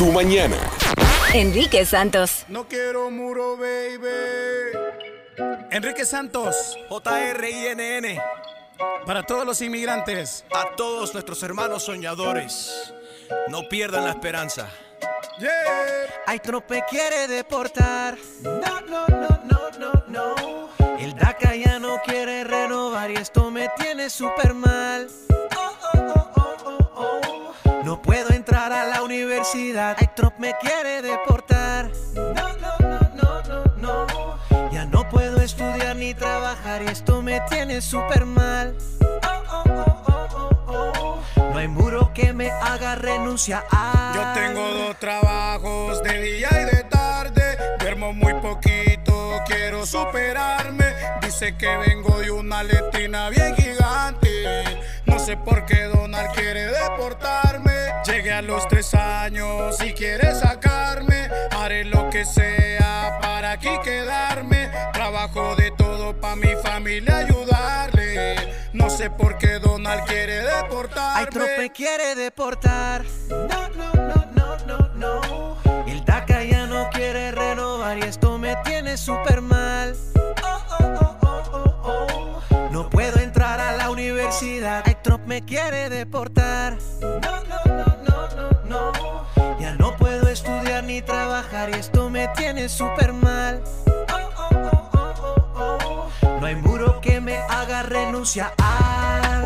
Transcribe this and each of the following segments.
tu mañana. Enrique Santos. No quiero muro, baby. Enrique Santos, J-R-I-N-N. para todos los inmigrantes. A todos nuestros hermanos soñadores, no pierdan la esperanza. Yeah. Ay, Trump me quiere deportar. No, no, no, no, no, no. El DACA ya no quiere renovar y esto me tiene súper mal. La universidad. Ay, Trump me quiere deportar. No, no, no, no, no, no. Ya no puedo estudiar ni trabajar y esto me tiene súper mal. Oh, oh, oh, oh, oh. No hay muro que me haga renunciar. Yo tengo dos trabajos de día y de tarde. Duermo muy poquito, quiero superarme. Dice que vengo de una letina bien gigante. No sé por qué Donald quiere deportarme. Llegué a los tres años y quiere sacarme. Haré lo que sea para aquí quedarme. Trabajo de todo para mi familia ayudarle. No sé por qué Donald quiere deportarme. Ay, Trump me quiere deportar. No, no, no, no, no, no. El DACA ya no quiere renovar y esto me tiene súper mal. Oh, oh, oh, oh, oh, oh. No puedo a la universidad. Ay, Trump me quiere deportar. No, no, no, no, no, no. Ya no puedo estudiar ni trabajar y esto me tiene súper mal. Oh, oh. No hay muro que me haga renunciar.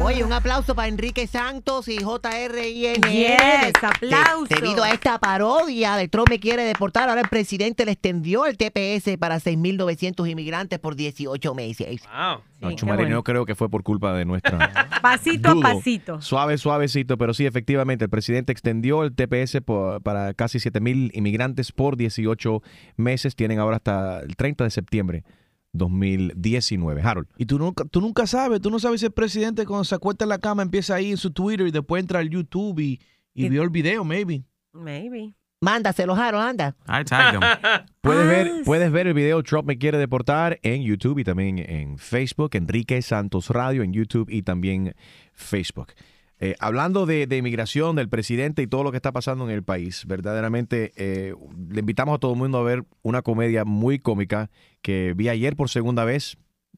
Oye, un aplauso para Enrique Santos y JRIN. Yes, aplauso. debido a esta parodia de Trump me quiere deportar, ahora el presidente le extendió el TPS para 6.900 inmigrantes por 18 meses. Wow. Sí, No, qué Chumari, bueno. no creo que fue por culpa de nuestra. Pasito a pasito. Suave, suavecito, pero sí, efectivamente, el presidente extendió el TPS por- para casi 7 mil inmigrantes por 18 meses. Tienen ahora hasta el 30 de septiembre 2019. Harold. Y tú nunca, tú nunca sabes, tú no sabes si el presidente cuando se acuesta en la cama empieza ahí en su Twitter y después entra al YouTube y, y vio el video, maybe. Maybe. Mándaselo, Harold, anda. I tagged him. Puedes, ver, puedes ver el video Trump me quiere deportar en YouTube y también en Facebook, Enrique Santos Radio en YouTube y también Facebook. Eh, hablando de, de inmigración, del presidente y todo lo que está pasando en el país, verdaderamente eh, le invitamos a todo el mundo a ver una comedia muy cómica que vi ayer por segunda vez.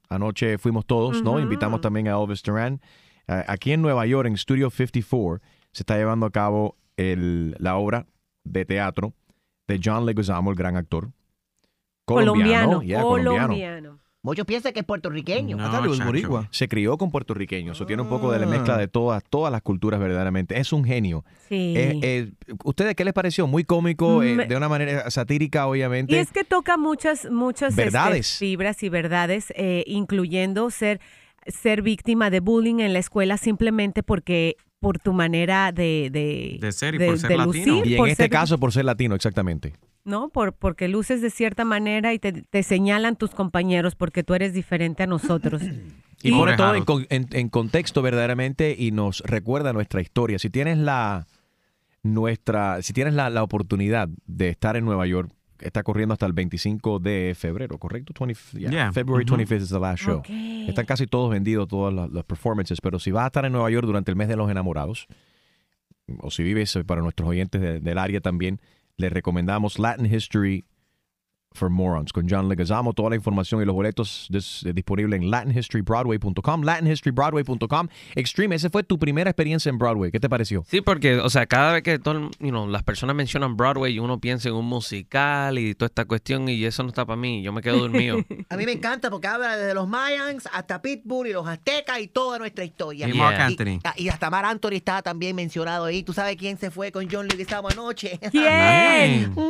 Anoche fuimos todos, ¿no? Invitamos también a Elvis Duran. Aquí en Nueva York, en Studio 54, se está llevando a cabo el- la obra de teatro de John Leguizamo, el gran actor. Colombiano. yeah, Colombiano. Muchos piensan que es puertorriqueño. No, was chacho. boricua. Se crió con puertorriqueños, eso tiene un poco de la Ah. mezcla de todas, todas las culturas verdaderamente. Es un genio. Sí. Eh, eh, ¿Ustedes qué les pareció? Muy cómico, eh, Me- de una manera satírica, obviamente. Y es que toca muchas, muchas este, fibras y verdades, eh, incluyendo ser, ser víctima de bullying en la escuela simplemente porque por tu manera de, de, De ser y por ser de latino. lucir, y en este ser- caso, por ser latino, exactamente. ¿No? Por, porque luces de cierta manera y te, te señalan tus compañeros porque tú eres diferente a nosotros. Y Y- pone todo en, en- en contexto verdaderamente y nos recuerda nuestra historia. Si tienes la nuestra, si tienes la, la oportunidad de estar en Nueva York, está corriendo hasta el 25 de febrero, ¿correcto? 20, yeah, Yeah. February Ujú. 25th is the last show. Están casi todos vendidos, todas las, las performances, pero si vas a estar en Nueva York durante el mes de los enamorados, o si vives para nuestros oyentes de- del área también, les recomendamos Latin History for Morons con John Leguizamo. Toda la información y los boletos dis- eh, disponible en latinhistorybroadway.com, latinhistorybroadway.com. Extreme, esa fue tu primera experiencia en Broadway. ¿Qué te pareció? Sí, porque, o sea, cada vez que todo, you know, las personas mencionan Broadway y uno piensa en un musical y toda esta cuestión y eso no está para mí, yo me quedo dormido. A mí me encanta porque habla desde los Mayans hasta Pitbull y los aztecas y toda nuestra historia. Y Mark Y- Anthony. Y, y hasta Mar Anthony estaba también mencionado ahí. ¿Tú sabes quién se fue con John Leguizamo anoche? ¿Quién?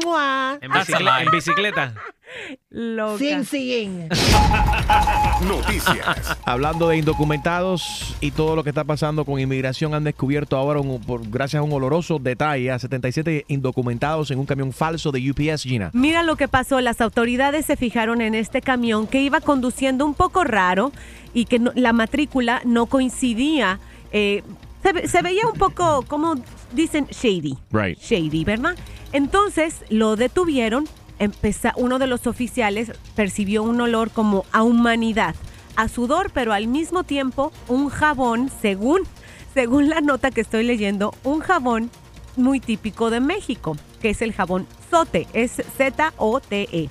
En, bicicleta, en bicicleta. Loca. Sin sin. Noticias. Hablando de indocumentados y todo lo que está pasando con inmigración, han descubierto ahora, un- por, gracias a un oloroso detalle, a 77 indocumentados en un camión falso de UPS, Gina. Mira lo que pasó, las autoridades se fijaron en este camión que iba conduciendo un poco raro y que no- la matrícula no coincidía, eh, se, se veía un poco, como dicen, shady. Right. Shady, ¿verdad? Entonces lo detuvieron, empeza- uno de los oficiales percibió un olor como a humanidad, a sudor, pero al mismo tiempo un jabón, según, según la nota que estoy leyendo, un jabón muy típico de México, que es el jabón Zote, es Z-O-T-E.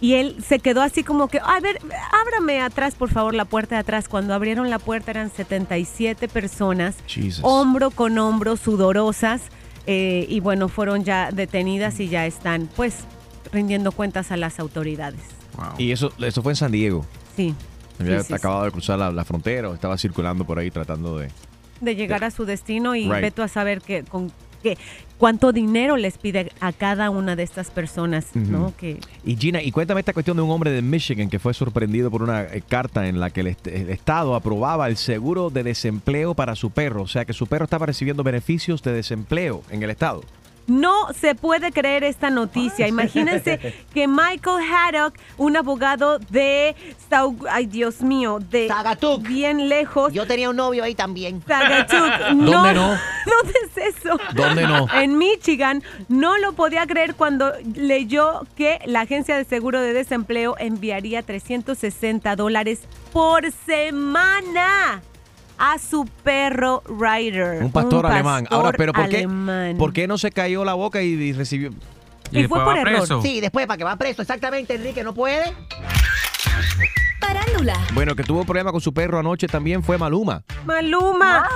Y él se quedó así como que, a ver, ábrame atrás, por favor, la puerta de atrás. Cuando abrieron la puerta eran 77 personas, Jesus. hombro con hombro, sudorosas, eh, y bueno, fueron ya detenidas y ya están, pues, rindiendo cuentas a las autoridades. Y eso, eso fue en San Diego. Sí. Había Sí, sí, acabado de cruzar la, la frontera o estaba circulando por ahí tratando de... de llegar a su destino y Right. ve tú a saber que, con, que cuánto dinero les pide a cada una de estas personas, ¿no? Que Y Gina, y cuéntame esta cuestión de un hombre de Michigan que fue sorprendido por una eh, carta en la que el, est- el Estado aprobaba el seguro de desempleo para su perro. O sea que su perro estaba recibiendo beneficios de desempleo en el Estado. No se puede creer esta noticia. Imagínense que Michael Haddock, un abogado de Sau- ay Dios mío, de Sagatuck. bien lejos. Yo tenía un novio ahí también. Sagatuck, ¿Dónde no? ¿Dónde es eso? ¿Dónde no? En Michigan no lo podía creer cuando leyó que la agencia de seguro de desempleo enviaría 360 dólares por semana a su perro Ryder. Un pastor alemán. Ahora, pero ¿por qué, alemán. ¿por qué no se cayó la boca y, y recibió? Y fue por error. Sí, después para que va preso. Exactamente, Enrique, no puede. Parándula. Bueno, que tuvo problema con su perro anoche también fue Maluma. Maluma.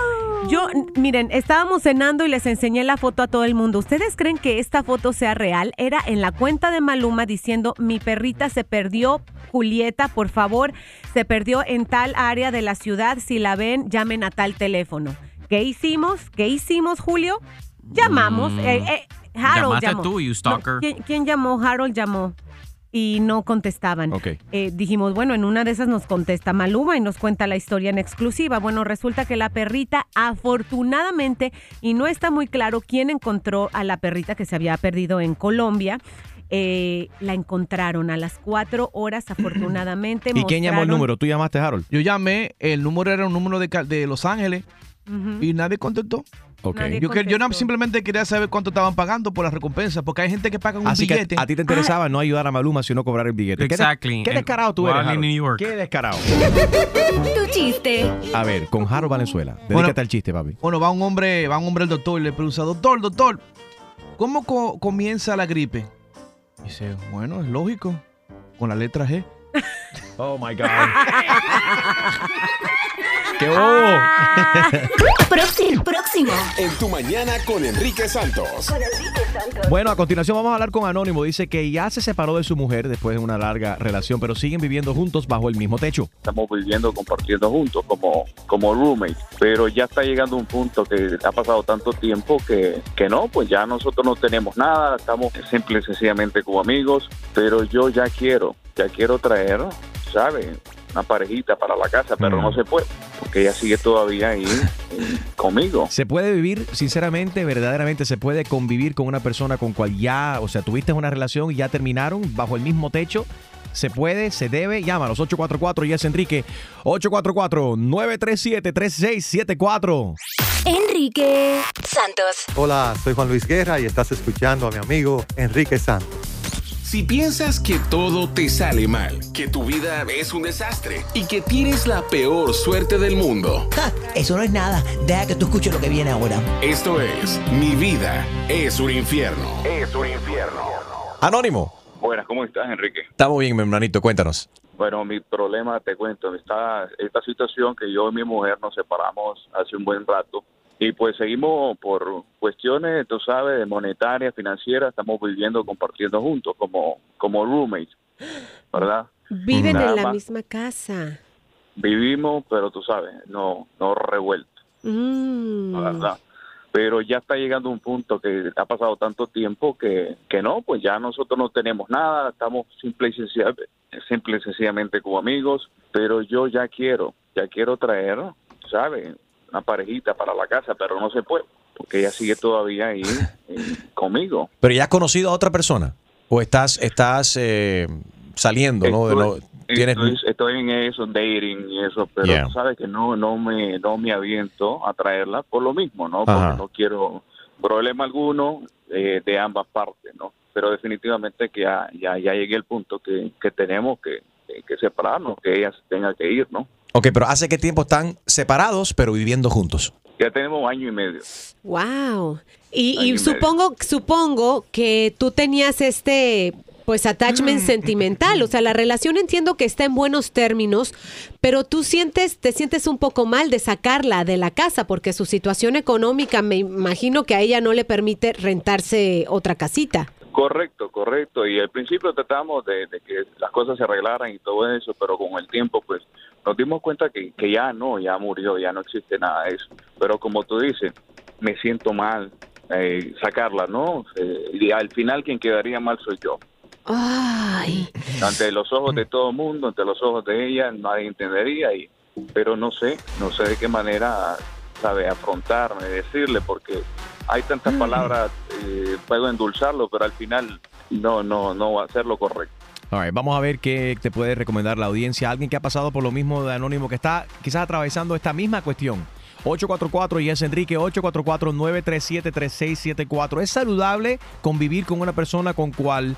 Yo, miren, estábamos cenando y les enseñé la foto a todo el mundo. ¿Ustedes creen que esta foto sea real? Era en la cuenta de Maluma diciendo, mi perrita se perdió, Julieta, por favor, se perdió en tal área de la ciudad. Si la ven, llamen a tal teléfono. ¿Qué hicimos? ¿Qué hicimos, Julio? Llamamos. Mm. eh, eh, Harold Llamaste llamó. tú, you No, stalker. ¿quién, quién llamó? Harold llamó. Y no contestaban. Ok. Eh, dijimos, bueno, en una de esas nos contesta Maluma y nos cuenta la historia en exclusiva. Bueno, resulta que la perrita, afortunadamente, y no está muy claro quién encontró a la perrita que se había perdido en Colombia, eh, la encontraron a las cuatro horas, afortunadamente. ¿Y quién llamó el número? ¿Tú llamaste, Harold? Yo llamé, el número era un número de, Cal- de Los Ángeles y nadie contestó. Ok. Nadie Yo, no- simplemente quería saber cuánto estaban pagando por la recompensa, porque hay gente que paga un Así billete. que a ti te interesaba no ayudar a Maluma, sino cobrar el billete. ¿Qué de- Exactly. ¿Qué, descarado tú eres, Harold? New York. Qué descarado. Tu chiste. A ver, con Harold Valenzuela. Dedícate Bueno. al chiste, papi. Bueno, va un hombre, va un hombre al doctor y le pregunta, doctor, doctor, ¿cómo co- comienza la gripe? Dice, bueno, es lógico, con la letra G. Oh my God. ¡Qué bobo! Próximo. Próximo. En tu mañana con Enrique Santos. Con Enrique Santos. Bueno, a continuación vamos a hablar con Anónimo. Dice que ya se separó de su mujer después de una larga relación, pero siguen viviendo juntos bajo el mismo techo. estamos viviendo, compartiendo juntos como, como roommates, pero ya está llegando un punto que ha pasado tanto tiempo que, que no, pues ya nosotros no tenemos nada, estamos simple y sencillamente como amigos, pero yo ya quiero, ya quiero traer, ¿sabes? Una parejita para la casa, pero Mm. no se puede, porque ella sigue todavía ahí eh, conmigo. ¿Se puede vivir, sinceramente, verdaderamente, se puede convivir con una persona con cual ya, o sea, tuviste una relación y ya terminaron bajo el mismo techo? ¿Se puede? ¿Se debe? Llámanos 844 y es Enrique 844-937-3674. Enrique Santos. Hola, soy Juan Luis Guerra y estás escuchando a mi amigo Enrique Santos. Si piensas que todo te sale mal, que tu vida es un desastre y que tienes la peor suerte del mundo, Ja, eso no es nada. Deja que tú escuches lo que viene ahora. esto es Mi vida es un infierno. Es un infierno. Anónimo. Buenas, ¿cómo estás, Enrique? Estamos bien, mi hermanito, cuéntanos. Bueno, mi problema, te cuento, está esta situación que yo y mi mujer nos separamos hace un buen rato y pues seguimos por cuestiones, tú sabes, monetarias, financieras, estamos viviendo, compartiendo juntos como, como roommates, ¿verdad? Viven Nada en la más. misma casa. Vivimos, pero tú sabes, no, no revuelto, Mm. la verdad. Pero ya está llegando un punto que ha pasado tanto tiempo que, que no, pues ya nosotros no tenemos nada, estamos simple y, sencillamente, simple y sencillamente como amigos, pero yo ya quiero, ya quiero traer, ¿sabes? Una parejita para la casa, pero no se puede, porque ella sigue todavía ahí eh, conmigo. ¿Pero ya has conocido a otra persona? ¿O estás, estás eh, saliendo, no? De no- tienes- Estoy, estoy en eso, dating y eso, pero Yeah. sabes que no, no me, no me aviento a traerla por lo mismo, ¿no? Porque Ajá. no quiero problema alguno eh, de ambas partes, ¿no? Pero definitivamente que ya, ya, ya llegué al punto que, que tenemos que, que- separarnos, que ella tenga que ir, ¿no? Ok, pero ¿hace qué tiempo están separados pero viviendo juntos? Ya tenemos año y medio. Wow. Y, y medio. supongo, supongo que tú tenías este, pues, attachment sentimental. O sea, la relación entiendo que está en buenos términos, pero tú sientes, te sientes un poco mal de sacarla de la casa porque su situación económica, me imagino que a ella no le permite rentarse otra casita. Correcto, correcto. Y al principio tratamos de, de que las cosas se arreglaran y todo eso, pero con el tiempo, pues, nos dimos cuenta que, que ya no, ya murió, ya no existe nada de eso. Pero como tú dices, me siento mal eh, sacarla, ¿no? Eh, y al final quien quedaría mal soy yo. Ay. Ante los ojos de todo el mundo, ante los ojos de ella, nadie entendería. Y, pero no sé, no sé de qué manera, sabe, afrontarme, decirle, porque hay tantas palabras, eh, puedo endulzarlo, pero al final no, no, no va a ser lo correcto. Right, vamos a ver qué te puede recomendar la audiencia. Alguien que ha pasado por lo mismo de Anónimo, que está quizás atravesando esta misma cuestión. 844 y es Enrique 844-937-3674. ¿Es saludable convivir con una persona con cual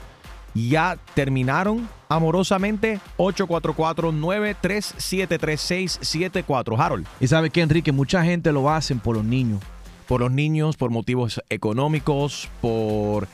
ya terminaron amorosamente? 844-937-3674. Harold. Y sabe que Enrique, mucha gente lo hacen por los niños. Por los niños, por motivos económicos, por,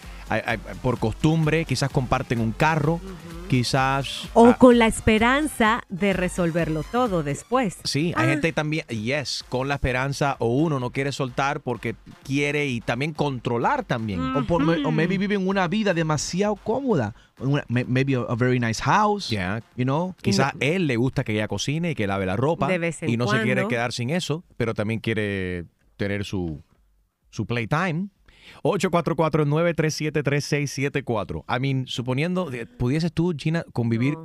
por costumbre, quizás comparten un carro, quizás... O ah, con la esperanza de resolverlo todo después. Sí, hay gente también, yes, con la esperanza o uno no quiere soltar porque quiere y también controlar también. O, por- o maybe viven una vida demasiado cómoda. Una- maybe a, very nice house. Yeah. You know? Quizás él le gusta que ella cocine y que lave la ropa De vez en y no se quiere quedar sin eso, pero también quiere tener su, su playtime. 844-937-3674. I mean, suponiendo, ¿pudieses tú, Gina, convivir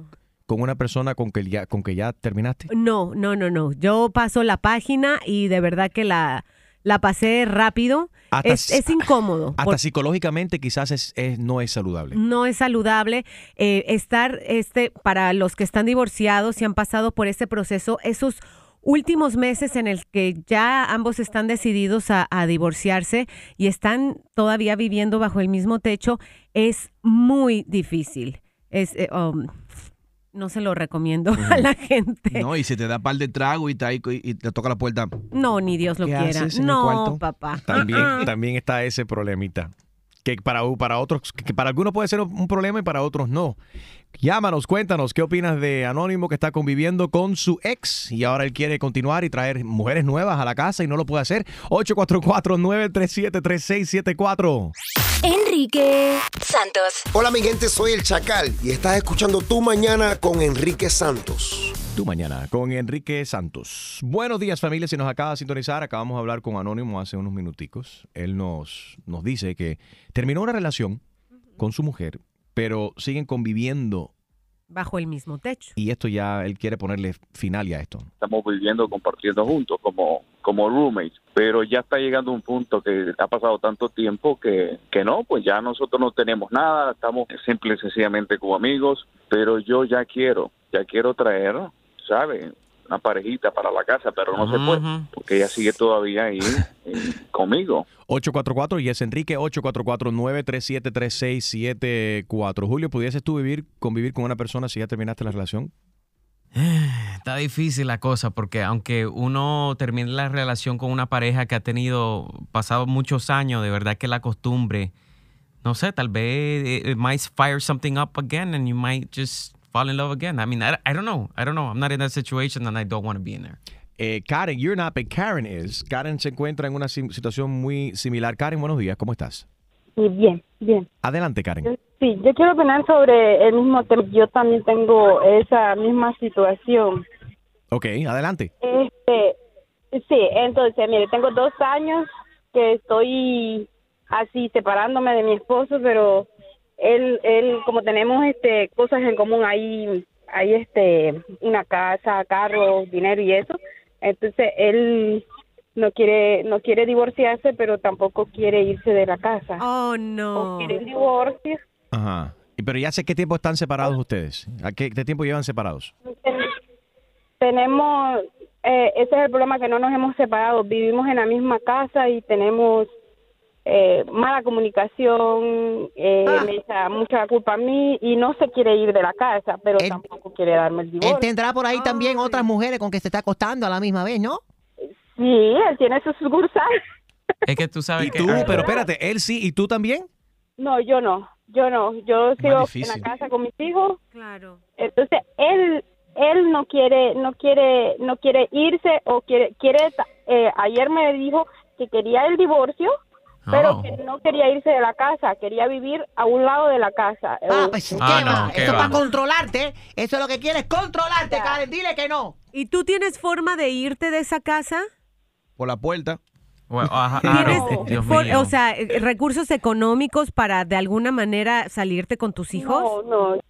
con una persona con que ya, con que ya terminaste? No, no, no, no. Yo paso la página y de verdad que la, la pasé rápido. Hasta Es, es incómodo. Hasta por- psicológicamente quizás es, es- no es saludable. no es saludable eh, estar este para los que están divorciados y han pasado por ese proceso esos últimos meses en el que ya ambos están decididos a, a divorciarse y están todavía viviendo bajo el mismo techo es muy difícil. Es eh, um, no se lo recomiendo a la gente. No, y se te da par de trago y, te, y, y te toca la puerta. no ni Dios lo ¿Qué quiera. haces en el no papá. También, también está ese problemita. Que para, para otros, que para algunos puede ser un problema y para otros no. Llámanos, cuéntanos qué opinas de Anónimo que está conviviendo con su ex y ahora él quiere continuar y traer mujeres nuevas a la casa y no lo puede hacer. 844-937-3674. Enrique Santos. Hola mi gente, soy el Chacal y estás escuchando Tu Mañana con Enrique Santos. Tu mañana con Enrique Santos. Buenos días familia, si nos acaba de sintonizar, acabamos de hablar con Anónimo hace unos minuticos. Él nos, nos dice que terminó una relación con su mujer, pero siguen conviviendo bajo el mismo techo y esto ya, él quiere ponerle final ya a esto. Estamos viviendo, compartiendo juntos como, como roommates, pero ya está llegando un punto que ha pasado tanto tiempo que, que no, pues ya nosotros no tenemos nada, estamos simple y sencillamente como amigos, pero yo ya quiero, ya quiero traer, ¿sabe? Una parejita para la casa, pero no se puede, porque ella sigue todavía ahí eh, conmigo. 844 y es Enrique 844-937-3674. Julio, ¿pudieses tú vivir, convivir con una persona si ya terminaste la relación? Está difícil la cosa porque aunque uno termine la relación con una pareja que ha tenido pasado muchos años, de verdad que la costumbre, no sé, tal vez it, it might fire something up again and you might just fall in love again. I mean, I, I don't know. I don't know. I'm not in that situation and I don't want to be in there. Eh, Karen, you're not, but Karen is. Karen se encuentra en una situación muy similar. Karen, buenos días, ¿cómo estás? Bien, bien. Adelante, Karen. Sí, yo quiero opinar sobre el mismo tema. Yo también tengo esa misma situación. Ok, adelante. Este, sí, entonces, mire, tengo dos años que estoy así separándome de mi esposo, pero él, él, como tenemos este cosas en común, hay, hay este una casa, carro, dinero y eso. Entonces él no quiere, no quiere divorciarse, pero tampoco quiere irse de la casa. Oh no. O quiere un divorcio. Ajá. Y Pero ya sé qué tiempo están separados ustedes. ¿A qué, qué tiempo llevan separados? Ten- tenemos, eh, ese es el problema que no nos hemos separado. Vivimos en la misma casa y tenemos eh, mala comunicación, eh, me echa mucha culpa a mí y no se quiere ir de la casa, pero tampoco quiere darme el Él divorcio. tendrá por ahí también otras mujeres con que se está acostando a la misma vez, ¿no? Sí, él tiene su sucursal. Es que tú sabes ¿Y que... tú? Pero espérate, ¿él sí y tú también? No, yo no, yo no. Yo sigo en la casa con mis hijos. Claro. Entonces él él no quiere no quiere no quiere irse o quiere quiere eh, ayer me dijo que quería el divorcio pero Oh. que no quería irse de la casa quería vivir a un lado de la casa Ah, Eh, pues, ¿qué Ah, no? ¿qué Eso va? para controlarte. Eso es lo que quieres, controlarte, Karen. Dile que no. ¿Y tú tienes forma de irte de esa casa? Por la puerta. Bueno, ajá, ah, ¿Tienes, no, Dios for- mío. o sea, eh, recursos económicos para de alguna manera salirte con tus hijos? no no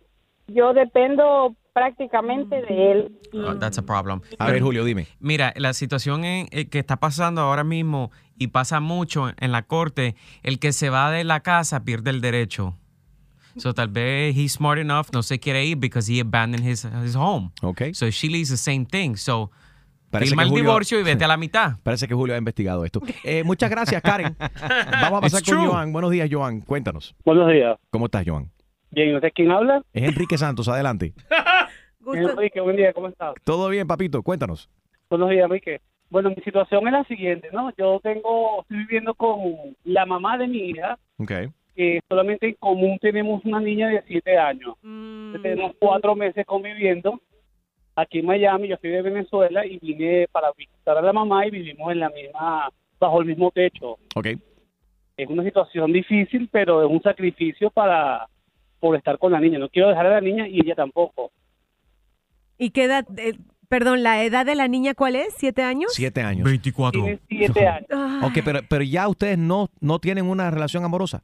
yo dependo prácticamente de él Oh, that's a problem. A ver, Julio, dime. Mira, la situación en- eh, que está pasando ahora mismo y pasa mucho en la corte, el que se va de la casa pierde el derecho. So tal vez he's smart enough, no se quiere ir because he abandoned his, his home. Okay. So she leaves the same thing. So Parece firma que el Julio- divorcio y vete a la mitad. Parece que Julio ha investigado esto. Eh, muchas gracias, Karen. Vamos a pasar It's con true. Joan. Buenos días, Joan. Cuéntanos. Buenos días. ¿Cómo estás, Joan? Bien, ¿no sé quién habla? Es Enrique Santos, adelante. Enrique, buen día, ¿cómo estás? Todo bien, papito, cuéntanos. Buenos días, Enrique. Bueno, mi situación es la siguiente, ¿no? Yo tengo, estoy viviendo con la mamá de mi hija, Ok. que solamente en común tenemos una niña de siete años. Entonces, Tenemos cuatro meses conviviendo aquí en Miami, yo estoy de Venezuela y vine para visitar a la mamá y vivimos en la misma, bajo el mismo techo. Ok. Es una situación difícil, pero es un sacrificio para por estar con la niña. No quiero dejar a la niña y ella tampoco. ¿Y qué edad? eh, perdón, ¿la edad de la niña cuál es? ¿Siete años? Siete años. 24. Tiene siete años. Ok, pero, pero ya ustedes no, no tienen una relación amorosa.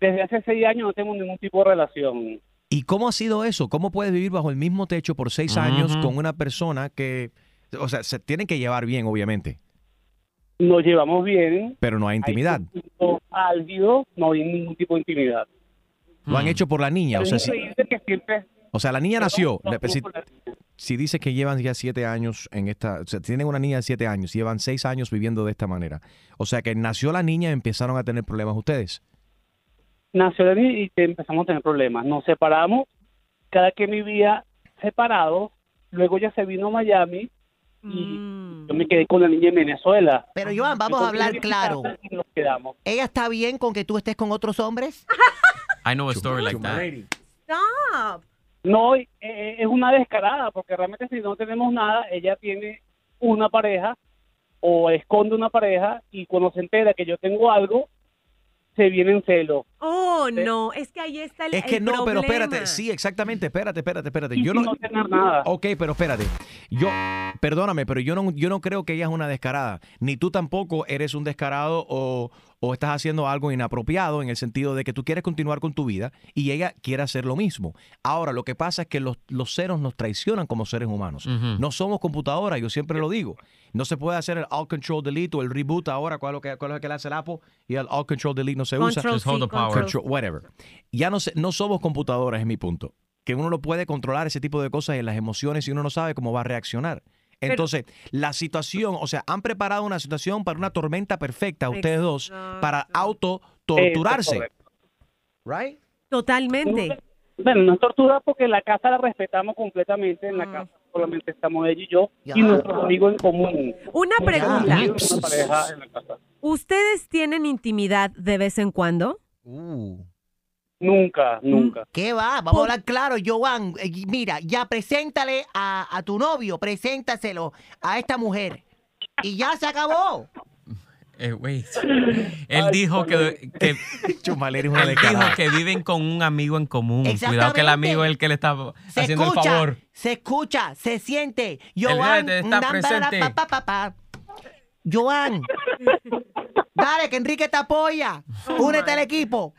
Desde hace seis años no tengo ningún tipo de relación. ¿Y cómo ha sido eso? ¿Cómo puedes vivir bajo el mismo techo por seis años con una persona que, o sea, se tienen que llevar bien, obviamente, Nos llevamos bien. pero no hay intimidad? álgido, no hay ningún tipo de intimidad. Lo han hecho por la niña, o sea, es increíble que siempre o sea, la niña nació. si, por la- si dice que llevan ya siete años en esta, o sea, tienen una niña de siete años, llevan seis años viviendo de esta manera. O sea, que nació la niña y empezaron a tener problemas ustedes. nació de mí y empezamos a tener problemas. Nos separamos, cada quien vivía separado. Luego ella se vino a Miami y yo me quedé con la niña en Venezuela. Pero Joan, vamos a hablar claro. Y nos quedamos. ¿Ella está bien con que tú estés con otros hombres? I know a story like that. Stop. No, eh, eh, es una descarada, porque realmente si no tenemos nada, ella tiene una pareja o esconde una pareja y cuando se entera que yo tengo algo, se viene en celo. Oh, no, es que ahí está el Es que el no, pero espérate, sí, exactamente, espérate, espérate, espérate. Yo no, no tener nada. Ok, pero espérate. Yo, perdóname, pero yo no, yo no creo que ella es una descarada. Ni tú tampoco eres un descarado o, o estás haciendo algo inapropiado en el sentido de que tú quieres continuar con tu vida y ella quiere hacer lo mismo. Ahora, lo que pasa es que los, los ceros nos traicionan como seres humanos. No somos computadoras, yo siempre lo digo. No se puede hacer el All Control Delete o el reboot ahora, cuál es lo que, cuál es lo que le hace el Apple y el All Control Delete no se usa. Control C, the power. Control- whatever. Ya no, se- no somos computadoras, es mi punto. Que uno lo puede controlar ese tipo de cosas en las emociones y uno no sabe cómo va a reaccionar. Entonces, la situación, o sea, han preparado una situación para una tormenta perfecta, ustedes dos, para autotorturarse. Right? Totalmente. Bueno, no es tortura porque la casa la respetamos completamente. En la Ah. casa solamente estamos ella y yo y nuestros amigos en común. Una No pregunta. tenemos Una pareja en la casa. ¿Ustedes tienen intimidad de vez en cuando? Nunca, nunca. ¿Qué va? Vamos a hablar claro, Joan. Eh, Mira, ya preséntale a, a tu novio, preséntaselo a esta mujer. Y ya se acabó. Eh, wait. Él dijo que, que Chumaler es una él dijo descarada. que viven con un amigo en común. Cuidado que el amigo es el que le está Se haciendo escucha, el favor. se escucha, se siente. Joan, nam, presente. para, pa, pa, pa, pa. Joan, dale, que Enrique te apoya. Únete al equipo.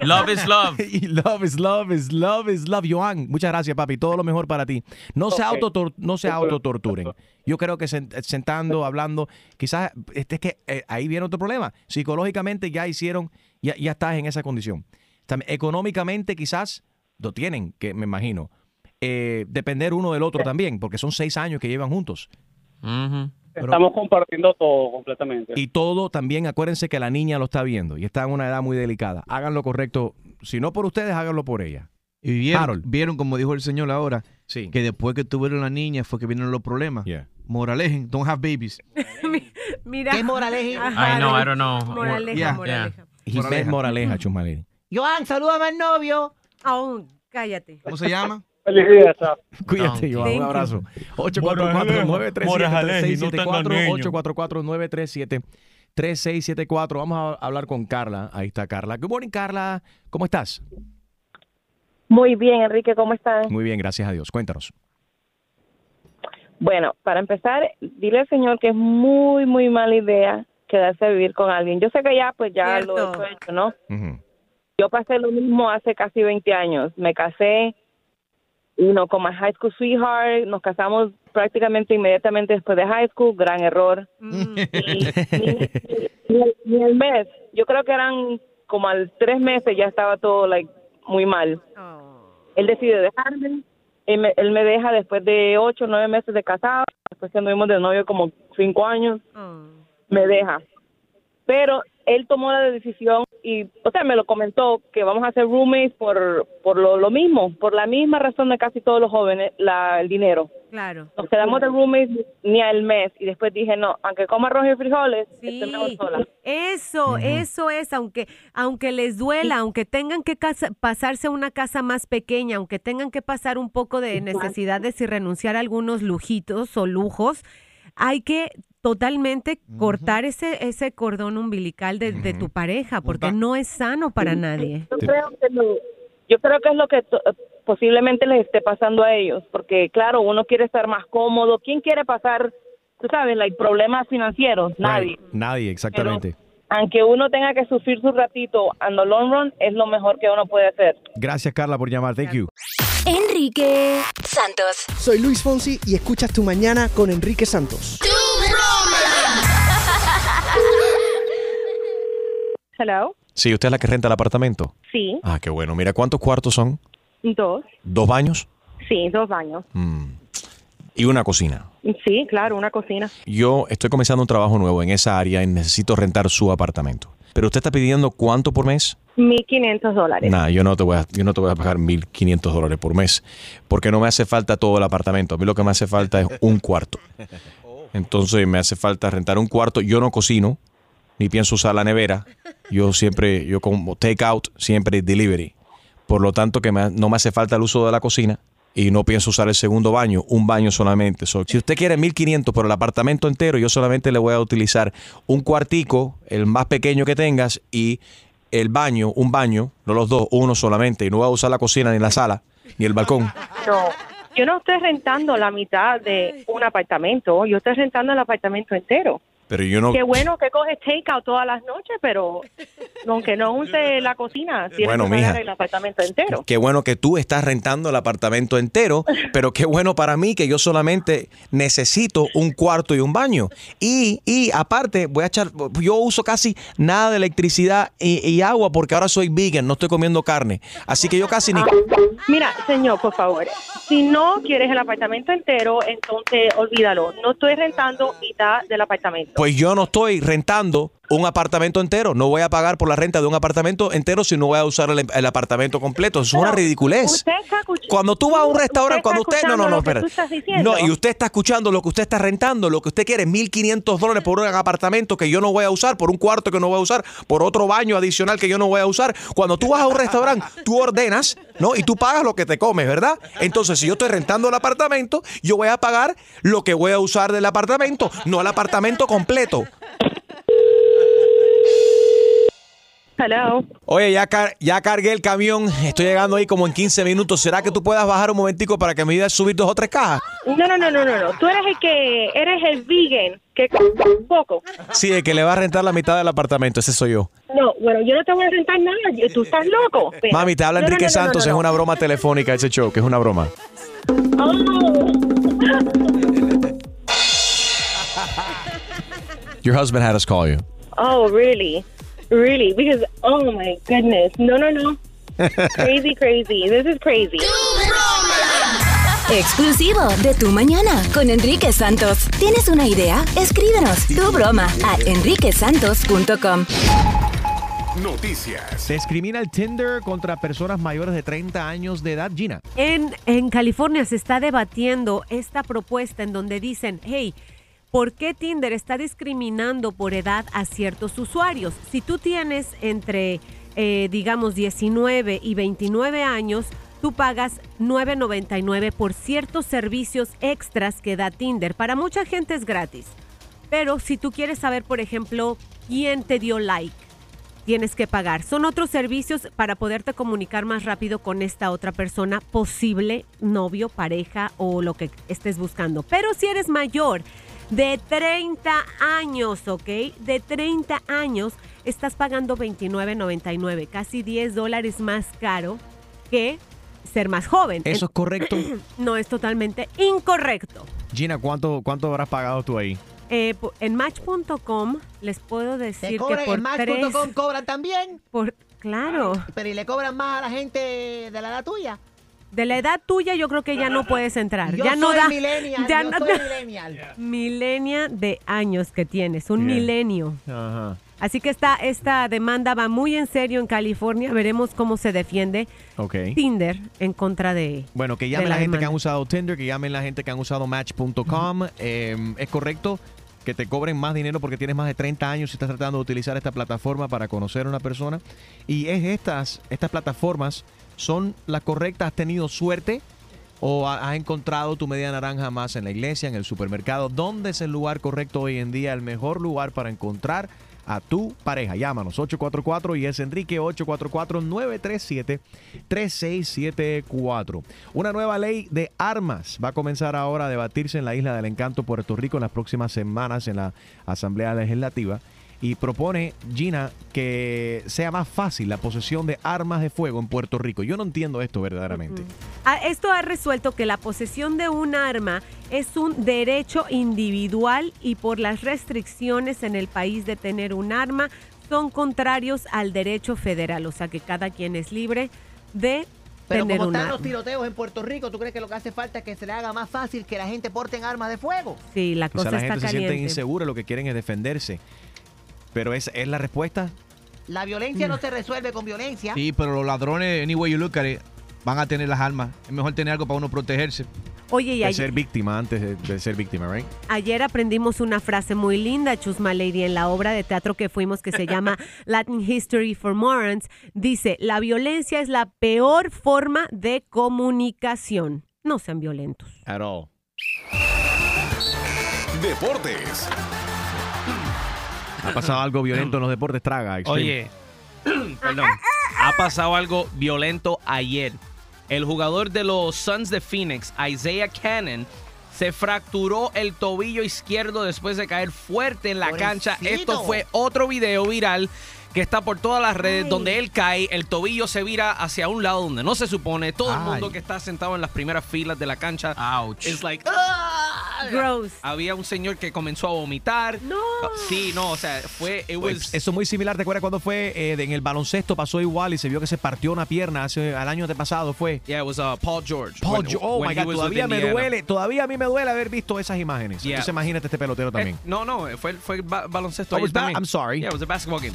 Love is love. Y love is love is love is love. Joan, muchas gracias, papi. Todo lo mejor para ti. No se, autotor- no se autotorturen. Yo creo que sent- sentando, hablando, quizás este es que eh, ahí viene otro problema. Psicológicamente ya hicieron, ya, ya estás en esa condición. También, económicamente quizás lo tienen, que me imagino. Eh, depender uno del otro también, porque son seis años que llevan juntos. Estamos compartiendo todo completamente. y todo también, acuérdense que la niña lo está viendo y está en una edad muy delicada. Hagan lo correcto, si no por ustedes, háganlo por ella. Y vieron, Harold. vieron, como dijo el señor ahora, Sí. que después que tuvieron la niña fue que vinieron los problemas. Moralejen, don't have babies. Mira. ¿Qué moraleja? I know, I don't know. Moraleja, Yeah. moraleja. Meant moraleja, Chumaleri. Joan, salúdame al novio. Oh, cállate. ¿Cómo se llama? Feliz día, chao. Cuídate. Thank Un you. abrazo. Moraleja, no tan 844-937-3674. 844-937-3674. Vamos a hablar con Carla. Ahí está Carla. Good morning, Carla. ¿Cómo estás? Muy bien, Enrique, ¿cómo están? Muy bien, gracias a Dios. Cuéntanos. Bueno, para empezar, dile al señor que es muy, muy mala idea quedarse a vivir con alguien. Yo sé que ya, pues ya lo he hecho, ¿no? Yo pasé lo mismo hace casi 20 años. Me casé, you know, con mi high school sweetheart. Nos casamos prácticamente inmediatamente después de high school. Gran error. Y ni, ni- ni el mes. Yo creo que eran como al tres meses ya estaba todo like muy mal. Él decide dejarme. Él me, él me deja después de ocho, nueve meses de casado. Después que anduvimos de novio como cinco años. Me deja. Pero él tomó la decisión y, o sea, me lo comentó que vamos a hacer roommates por, por lo, lo mismo, por la misma razón de casi todos los jóvenes, la, el dinero. Claro. Nos quedamos de roommates ni al mes y después dije, no, aunque coma arroz y frijoles, estoy mejor sola. Eso, eso es, aunque, aunque les duela, aunque tengan que casa- pasarse a una casa más pequeña, aunque tengan que pasar un poco de necesidades y renunciar a algunos lujitos o lujos, hay que totalmente cortar ese, ese cordón umbilical de, de tu pareja, porque no es sano para nadie. Yo creo que, lo- yo creo que es lo que posiblemente les esté pasando a ellos, porque claro, uno quiere estar más cómodo. ¿Quién quiere pasar, tú sabes, like, problemas financieros? Nadie. Right. Nadie, exactamente. Aunque uno tenga que sufrir su ratito, and the long run es lo mejor que uno puede hacer. Gracias, Carla, por llamar. Thank you. Enrique Santos. Soy Luis Fonsi y escuchas Tu Mañana con Enrique Santos. Hello. Sí, usted es la que renta el apartamento. Sí, Ah, qué bueno. Mira, ¿cuántos cuartos son? dos. ¿Dos baños? Sí, dos baños. Y una cocina. Sí, claro, una cocina. Yo estoy comenzando un trabajo nuevo en esa área y necesito rentar su apartamento. Pero usted está pidiendo cuánto por mes? 1.500 dólares. Nah, yo no te voy a, yo no te voy a pagar 1.500 dólares por mes, porque no me hace falta todo el apartamento. A mí lo que me hace falta es un cuarto. Entonces me hace falta rentar un cuarto. Yo no cocino, ni pienso usar la nevera. Yo siempre, yo como take out, siempre delivery. Por lo tanto, que me- no me hace falta el uso de la cocina y no pienso usar el segundo baño, un baño solamente. So, si usted quiere 1500 por el apartamento entero, yo solamente le voy a utilizar un cuartico, el más pequeño que tengas, y el baño, un baño, no los dos, uno solamente. Y no voy a usar la cocina ni la sala, ni el balcón. No, yo no estoy rentando la mitad de un apartamento, yo estoy rentando el apartamento entero. Pero yo no. Qué bueno que coges takeout todas las noches, pero aunque no use la cocina, tienes Bueno, que pagar mija. el apartamento entero. Qué bueno que tú estás rentando el apartamento entero, pero qué bueno para mí que yo solamente necesito un cuarto y un baño. Y, y aparte, voy a echar, yo uso casi nada de electricidad y, y agua porque ahora soy vegan, no estoy comiendo carne. Así que yo casi ni... Mira, señor, por favor, si no quieres el apartamento entero, entonces olvídalo. No estoy rentando mitad del apartamento. Pues yo no estoy rentando un apartamento entero. No voy a pagar por la renta de un apartamento entero si no voy a usar el, el apartamento completo. Eso es una ridiculez. Usted está escuch- Cuando tú vas a un restaurante, cuando usted... No, no, no, espera. No, y usted está escuchando lo que usted está rentando, lo que usted quiere, 1.500 dólares por un apartamento que yo no voy a usar, por un cuarto que no voy a usar, por otro baño adicional que yo no voy a usar. Cuando tú vas a un restaurante, tú ordenas, ¿no? Y tú pagas lo que te comes, ¿verdad? Entonces, si yo estoy rentando el apartamento, yo voy a pagar lo que voy a usar del apartamento, no el apartamento completo. Hello. Oye, ya, car- ya cargué el camión, estoy llegando ahí como en 15 minutos. ¿Será que tú puedas bajar un momentico para que me ayudes a subir dos o tres cajas? No, no, no, no, no, no. Tú eres el que eres el vegan que un poco. Sí, el que le va a rentar la mitad del apartamento, ese soy yo. No, bueno, yo no te voy a rentar nada. Tú estás loco. Espera. Mami, te habla No, Enrique no, no, Santos, es una broma telefónica ese show, que es una broma. Your husband had us call you. Oh, really? Really? Because, oh my goodness. No, no, no. crazy, crazy. This is crazy. Exclusivo de Tu Mañana con Enrique Santos. ¿Tienes una idea? Escríbenos tu broma a enriquesantos.com. noticias. Discrimina el Tinder contra personas mayores de 30 años de edad, Gina. En, en California se está debatiendo esta propuesta en donde dicen, hey, ¿por qué Tinder está discriminando por edad a ciertos usuarios? Si tú tienes entre, eh, digamos, 19 y 29 años, tú pagas 9.99 por ciertos servicios extras que da Tinder. Para mucha gente es gratis. Pero si tú quieres saber, por ejemplo, quién te dio like, tienes que pagar. Son otros servicios para poderte comunicar más rápido con esta otra persona, posible novio, pareja o lo que estés buscando. Pero si eres mayor de 30 años, ¿ok? De 30 años, estás pagando 29.99, casi 10 dólares más caro que ser más joven. ¿Eso es correcto? no, es totalmente incorrecto. Gina, ¿cuánto, cuánto habrás pagado tú ahí? Eh, en match.com les puedo ¿Te decir que por en. Match.com cobran también? Por, claro. Pero ¿y le cobran más a la gente de la edad tuya? De la edad tuya yo creo que ya no puedes entrar. Yo ya no soy da, millennial, ya yo no soy da- millennial. milenia de años que tienes, un milenio. Ajá. Así que esta, esta demanda va muy en serio en California. Veremos cómo se defiende Ok. Tinder en contra de. Bueno, que llamen la, gente que han usado Tinder, que llamen la gente que han usado Match.com. Eh, es correcto que te cobren más dinero porque tienes más de 30 años y estás tratando de utilizar esta plataforma para conocer a una persona. Y es estas, estas plataformas son las correctas. ¿Has tenido suerte? ¿O ha- has encontrado tu media naranja más en la iglesia, en el supermercado? ¿Dónde es el lugar correcto hoy en día? El mejor lugar para encontrar a tu pareja. Llámanos 844 y es Enrique 844-937-3674. Una nueva ley de armas va a comenzar ahora a debatirse en la isla del Encanto, Puerto Rico, en las próximas semanas en la Asamblea Legislativa. Y propone, Gina, que sea más fácil la posesión de armas de fuego en Puerto Rico. Yo no entiendo esto verdaderamente. Ah, Esto ha resuelto que la posesión de un arma es un derecho individual y por las restricciones en el país de tener un arma son contrarios al derecho federal, o sea que cada quien es libre de Pero tener como un están arma. los tiroteos en Puerto Rico, ¿tú crees que lo que hace falta es que se le haga más fácil que la gente porten armas de fuego? Sí, la O cosa sea, la está gente se siente insegura, lo que quieren es defenderse. Pero es, es la respuesta. La violencia Mm. no se resuelve con violencia. Sí, pero los ladrones, anyway you look at it, van a tener las armas. Es mejor tener algo para uno protegerse. Oye, y de ayer, ser víctima antes de, de ser víctima, ¿right? ayer aprendimos una frase muy linda, Chusma Lady, en la obra de teatro que fuimos que se llama Latin History for Morons. Dice, la violencia es la peor forma de comunicación. No sean violentos. At all. Deportes. Ha pasado algo violento en los deportes, traga. Extreme. Oye, perdón. Ha pasado algo violento ayer. El jugador de los Suns de Phoenix, Isaiah Cannon, se fracturó el tobillo izquierdo después de caer fuerte en la cancha. Esto fue otro video viral que está por todas las redes donde él cae, el tobillo se vira hacia un lado donde no se supone. Todo el mundo que está sentado en las primeras filas de la cancha Ouch. es like Gross. había un señor que comenzó a vomitar. No. Sí, no, o sea, fue it was- Pues, Eso es muy similar. ¿Te acuerdas cuando fue eh, en el baloncesto? Pasó igual y se vio que se partió una pierna hace al año pasado. Fue. Yeah, it was uh, Paul George. Paul When- Jo- oh when my God, was todavía me Indiana. duele, todavía a mí me duele haber visto esas imágenes. Yeah. Entonces imagínate este pelotero también. Eh, no, no, fue, fue ba- baloncesto. Oh, ayer también. I'm sorry. Yeah, it was a basketball game.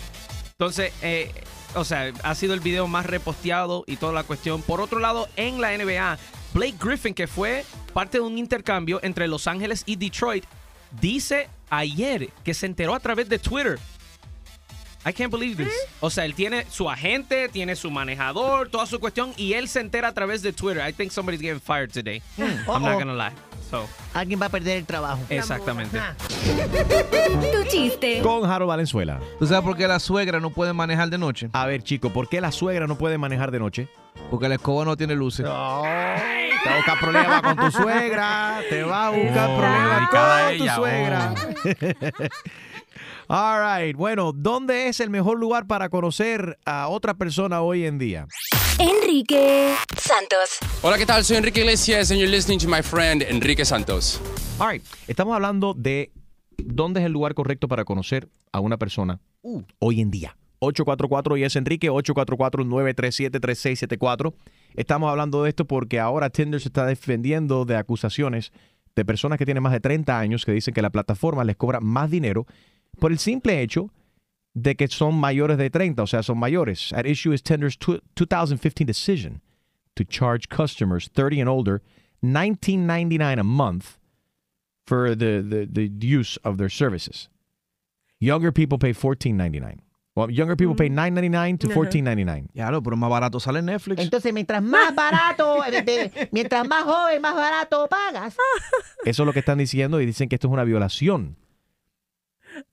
Entonces, eh, o sea, ha sido el video más reposteado y toda la cuestión. Por otro lado, en la NBA, Blake Griffin, que fue parte de un intercambio entre Los Ángeles y Detroit, dice ayer que se enteró a través de Twitter. I can't believe this. O sea, él tiene su agente, tiene su manejador, toda su cuestión, y él se entera a través de Twitter. I think somebody's getting fired today. I'm Uh-oh. not gonna lie. So, Alguien va a perder el trabajo. exactamente. Tu chiste. Con Jaro Valenzuela. ¿Tú sabes por qué la suegra no puede manejar de noche? A ver, chico, ¿por qué la suegra no puede manejar de noche? Porque la escoba no tiene luces. Te va a buscar problemas con tu suegra. Te va a buscar Oh, problemas con tu suegra. All right. Bueno, ¿dónde es el mejor lugar para conocer a otra persona hoy en día? Enrique Santos. Hola, ¿qué tal? Soy Enrique Iglesias and you're listening to my friend Enrique Santos. All right. Estamos hablando de dónde es el lugar correcto para conocer a una persona hoy en día. 844 y es Enrique, 844-937-3674. Estamos hablando de esto porque ahora Tinder se está defendiendo de acusaciones de personas que tienen más de 30 años que dicen que la plataforma les cobra más dinero por el simple hecho de que son mayores de 30, o sea, son mayores. At issue is Tender's 2015 decision to charge customers 30 and older 19.99 a month for the, the, the use of their services. Younger people pay 14.99. Well, younger people pay 9.99 to Ajá. 14.99. Ya lo, pero más barato sale Netflix. Entonces, mientras más barato, eh, mientras más joven, más barato pagas. Eso es lo que están diciendo y dicen que esto es una violación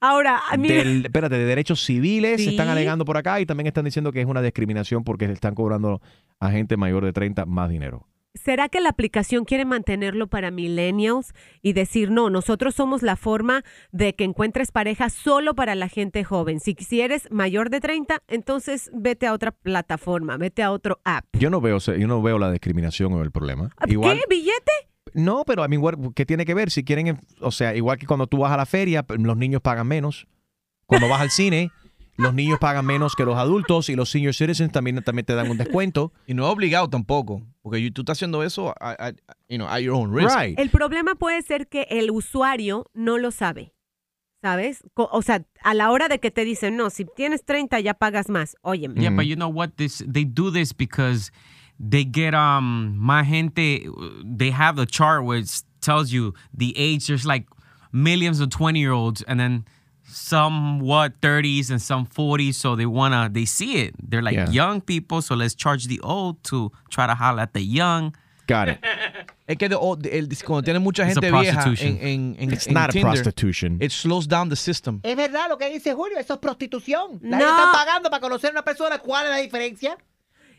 Ahora, a mí- del, espérate, de derechos civiles, se están Sí. alegando por acá y también están diciendo que es una discriminación porque le están cobrando a gente mayor de 30 más dinero. ¿será que la aplicación quiere mantenerlo para millennials y decir, no, nosotros somos la forma de que encuentres pareja solo para la gente joven? Si, si eres mayor de 30, entonces vete a otra plataforma, vete a otro app. Yo no veo, yo no veo la discriminación o el problema. Igual, ¿Qué? ¿Billete? No, pero a mí, ¿qué tiene que ver? Si quieren, o sea, igual que cuando tú vas a la feria, los niños pagan menos. Cuando vas al cine, los niños pagan menos que los adultos y los senior citizens también, también te dan un descuento. Y no es obligado tampoco, porque tú estás haciendo eso a, a- you know, at your own risk. El problema puede ser que el usuario no lo sabe. ¿Sabes? O sea, a la hora de que te dicen, no, si tienes 30 ya pagas más. Óyeme. Yeah, but you know what? This they do this because they get um my gente. They have the chart which tells you the age. There's like millions of twenty year olds, and then some what thirties and some forties. So they wanna they see it. They're like Yeah. young people, so let's charge the old to try to holler at the young. Got it. Es que de- o- de- el- cuando tiene mucha It's gente vieja en, en, en, It's en not a prostitution. It slows down the system. Es verdad lo que dice Julio, eso es prostitución. La No. gente está pagando para conocer a una persona. ¿Cuál es la diferencia?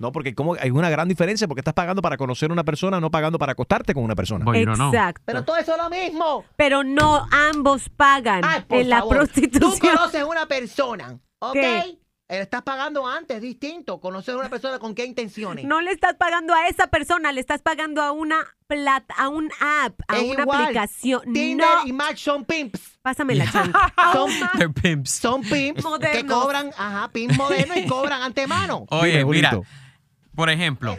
No, porque como hay una gran diferencia porque estás pagando para conocer a una persona, no pagando para acostarte con una persona. Exacto. Pero todo eso es lo mismo. Pero no ambos pagan Ay, por en la favor. prostitución. Tú conoces a una persona, ¿ok? ¿Qué? Eh, estás pagando antes, distinto. Conocer a una persona con qué intenciones. No le estás pagando a esa persona, le estás pagando a una plata, a un app, a Es una igual. aplicación. Tinder no. y Match son pimps. Pásame la chanta. Son, They're pimps. son pimps que Modernos. cobran, ajá, pimps modernos y cobran antemano. Oye, Dime, mira. Por ejemplo,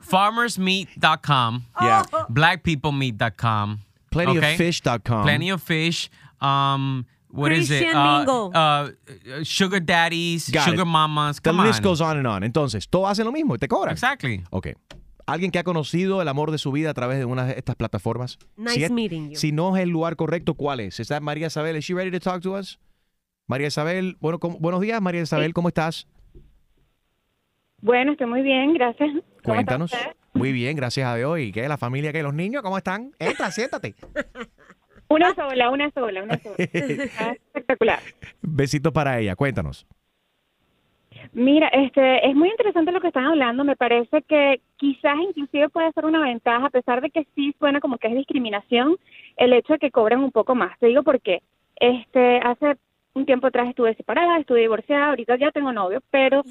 farmersmeat.com, Yeah. blackpeoplemeat.com, okay? Plentyoffish.com. Plenty of fish. Um, what is it? Christian Uh, Mingle. uh, sugar daddies, Got sugar it. mamas. The list goes on and on. Entonces, todos hacen lo mismo y te cobran. Exactly. Ok. Alguien que ha conocido el amor de su vida a través de una de estas plataformas. Nice si, es- meeting you. si no es el lugar correcto, ¿cuál es? ¿Está María Isabel? ¿Is she ready to talk to us? María Isabel, bueno, ¿cómo- buenos días, María Isabel, ¿cómo estás? Bueno, estoy muy bien, gracias. ¿Cómo está Cuéntanos. Muy bien, gracias a Dios. ¿Y qué? ¿La familia, qué? ¿Los niños cómo están? Entra, siéntate. Una sola, una sola, una sola. Está espectacular. Besito para ella, cuéntanos. Mira, este, es muy interesante lo que están hablando. Me parece que quizás inclusive puede ser una ventaja, a pesar de que sí suena como que es discriminación, el hecho de que cobren un poco más. Te digo por qué. Este, hace un tiempo atrás estuve separada, estuve divorciada, ahorita ya tengo novio, pero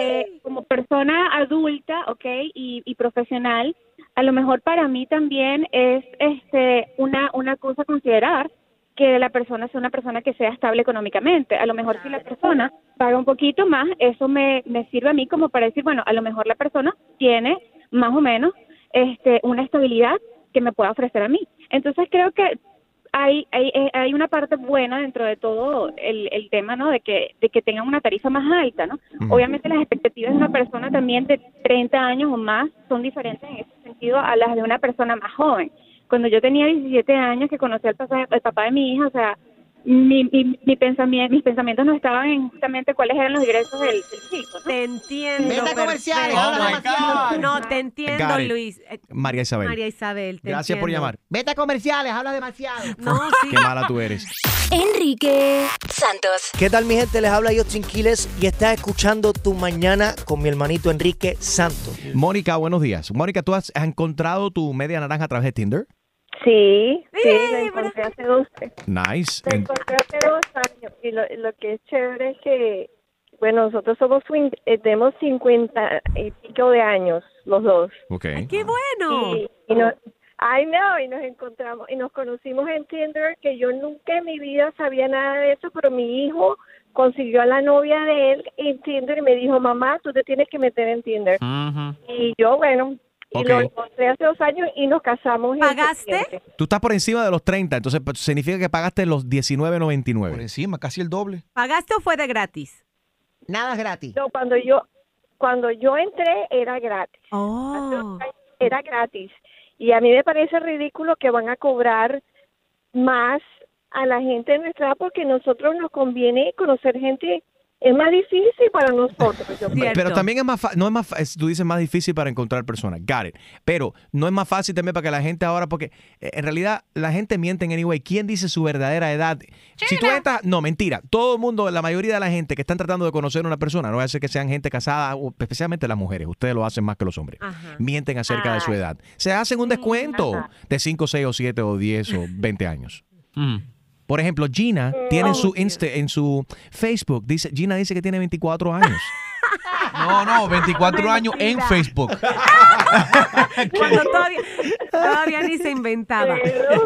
eh, como persona adulta, ¿ok? Y, y profesional, a lo mejor para mí también es este una, una cosa a considerar que la persona sea una persona que sea estable económicamente. A lo mejor si la persona paga un poquito más, eso me, me sirve a mí como para decir, bueno, a lo mejor la persona tiene más o menos este una estabilidad que me pueda ofrecer a mí. Entonces creo que hay, hay, eh, hay una parte buena dentro de todo el, el tema, ¿no? De que, de que tengan una tarifa más alta, ¿no? Obviamente las expectativas de una persona también de 30 años o más son diferentes en ese sentido a las de una persona más joven. Cuando yo tenía 17 años que conocí al papá, al papá de mi hija, o sea, mi, mi, mi pensamiento, mis pensamientos no estaban en justamente cuáles eran los ingresos del, del chico, ¿no? Te entiendo. Vete a comerciales, perfecto. habla demasiado. No, te entiendo. Luis. Eh, María Isabel. María Isabel, te Gracias por llamar. Vete a comerciales, habla demasiado. No, sí. Qué mala tú eres. Enrique Santos. ¿Qué tal mi gente? Les habla Justin Quiles y estás escuchando Tu Mañana con mi hermanito Enrique Santos. Mónica, buenos días. Mónica, ¿tú has has encontrado tu media naranja a través de Tinder? Sí, sí, la encontré hace dos, Nice. la En- encontré hace dos años. Y lo, lo que es chévere es que, bueno, nosotros somos eh, tenemos 50 y pico de años, los dos. Ok. ¡Qué bueno! Y, y nos, I know, y nos encontramos, y nos conocimos en Tinder, que yo nunca en mi vida sabía nada de eso, pero mi hijo consiguió a la novia de él en Tinder y me dijo, mamá, tú te tienes que meter en Tinder. Y yo, bueno, Y lo encontré hace dos años y nos casamos. septiembre. Tú estás por encima de los 30, entonces pues, significa que pagaste los 19.99. Por encima, casi el doble. ¿Pagaste o fue de gratis? Nada gratis. No, cuando yo, cuando yo entré era gratis. Oh. Era gratis. Y a mí me parece ridículo que van a cobrar más a la gente de nuestra edad porque nosotros nos conviene conocer gente. Es más difícil para nosotros. yo. Pero también es más fácil, no es más es- tú dices más difícil para encontrar personas, got it. Pero no es más fácil también para que la gente ahora, porque eh, en realidad la gente miente en anyway. ¿Quién dice su verdadera edad? Si tú entras, no, mentira. Todo el mundo, la mayoría de la gente que están tratando de conocer a una persona, no va a ser que sean gente casada, o especialmente las mujeres, ustedes lo hacen más que los hombres. Mienten acerca de su edad. Se hacen un descuento de 5, 6 o 7 o 10 o 20 años. Por ejemplo, Gina tiene en su Insta, en su Facebook, dice, Gina dice que tiene 24 años. No, no, 24 años en Facebook. Cuando todavía, todavía ni se inventaba.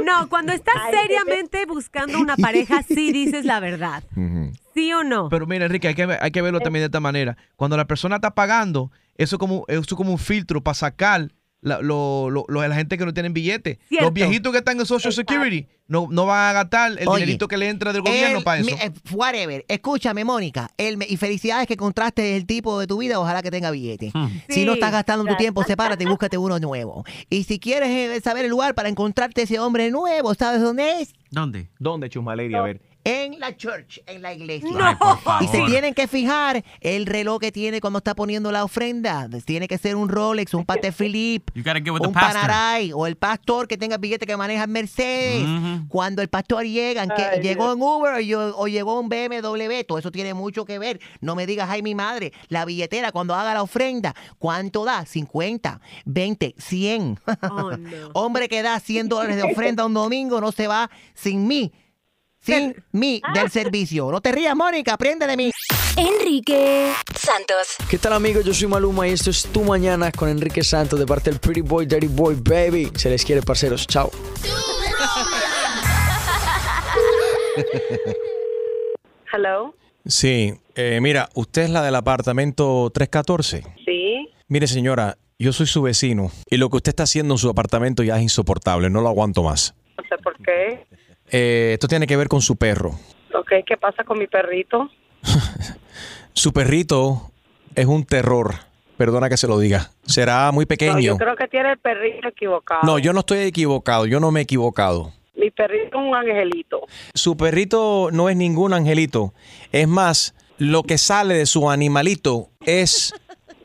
No, cuando estás seriamente buscando una pareja, sí dices la verdad. ¿Sí o no? Pero mira, Enrique, hay que, hay que verlo también de esta manera. Cuando la persona está pagando, eso es como, eso es como un filtro para sacar la, lo, lo- la gente que no tienen billete. Cierto. Los viejitos que están en Social Security no, no van a gastar el Oye, dinerito que le entra del gobierno para eso. me- eh, whatever. Escúchame, Mónica. Él me- y felicidades que encontraste el tipo de tu vida. Ojalá que tenga billete. Si no estás gastando tu tiempo, sepárate y búscate uno nuevo. Y si quieres eh, saber el lugar para encontrarte ese hombre nuevo, ¿sabes dónde es? ¿Dónde? ¿Dónde, Chusmaleri? A ver. En la church, en la iglesia. Ay, favor. Y se tienen que fijar el reloj que tiene cuando está poniendo la ofrenda. Tiene que ser un Rolex, un Pate Philippe, You gotta get with the un pastor. Panerai o el pastor que tenga billete que maneja Mercedes. Mhm. Cuando el pastor llega. Ay, llegó en Uber o, yo- o llegó en BMW, todo eso tiene mucho que ver. No me digas, ay, mi madre, la billetera cuando haga la ofrenda, ¿cuánto da? 50, 20, 100. Hombre que da 100 dólares de ofrenda un domingo no se va sin mí. Sin mí del servicio. No te rías, Mónica, aprende de mí. Enrique Santos. ¿Qué tal amigos? Yo soy Maluma y esto es Tu Mañana con Enrique Santos de parte del Pretty Boy, Dirty Boy, Baby. Se les quiere, parceros. Chao. Hello. Sí, eh, mira, usted es la del apartamento 314. Sí. Mire, señora, yo soy su vecino y lo que usted está haciendo en su apartamento ya es insoportable, no lo aguanto más. No sé por qué. Eh, esto tiene que ver con su perro. Ok, ¿qué pasa con mi perrito? Su perrito es un terror, perdona que se lo diga. Será muy No, pequeño. yo creo que tiene el perrito equivocado. No, yo no estoy equivocado, yo no me he equivocado. Mi perrito es un angelito. Su perrito no es ningún angelito. Es más, lo que sale de su animalito es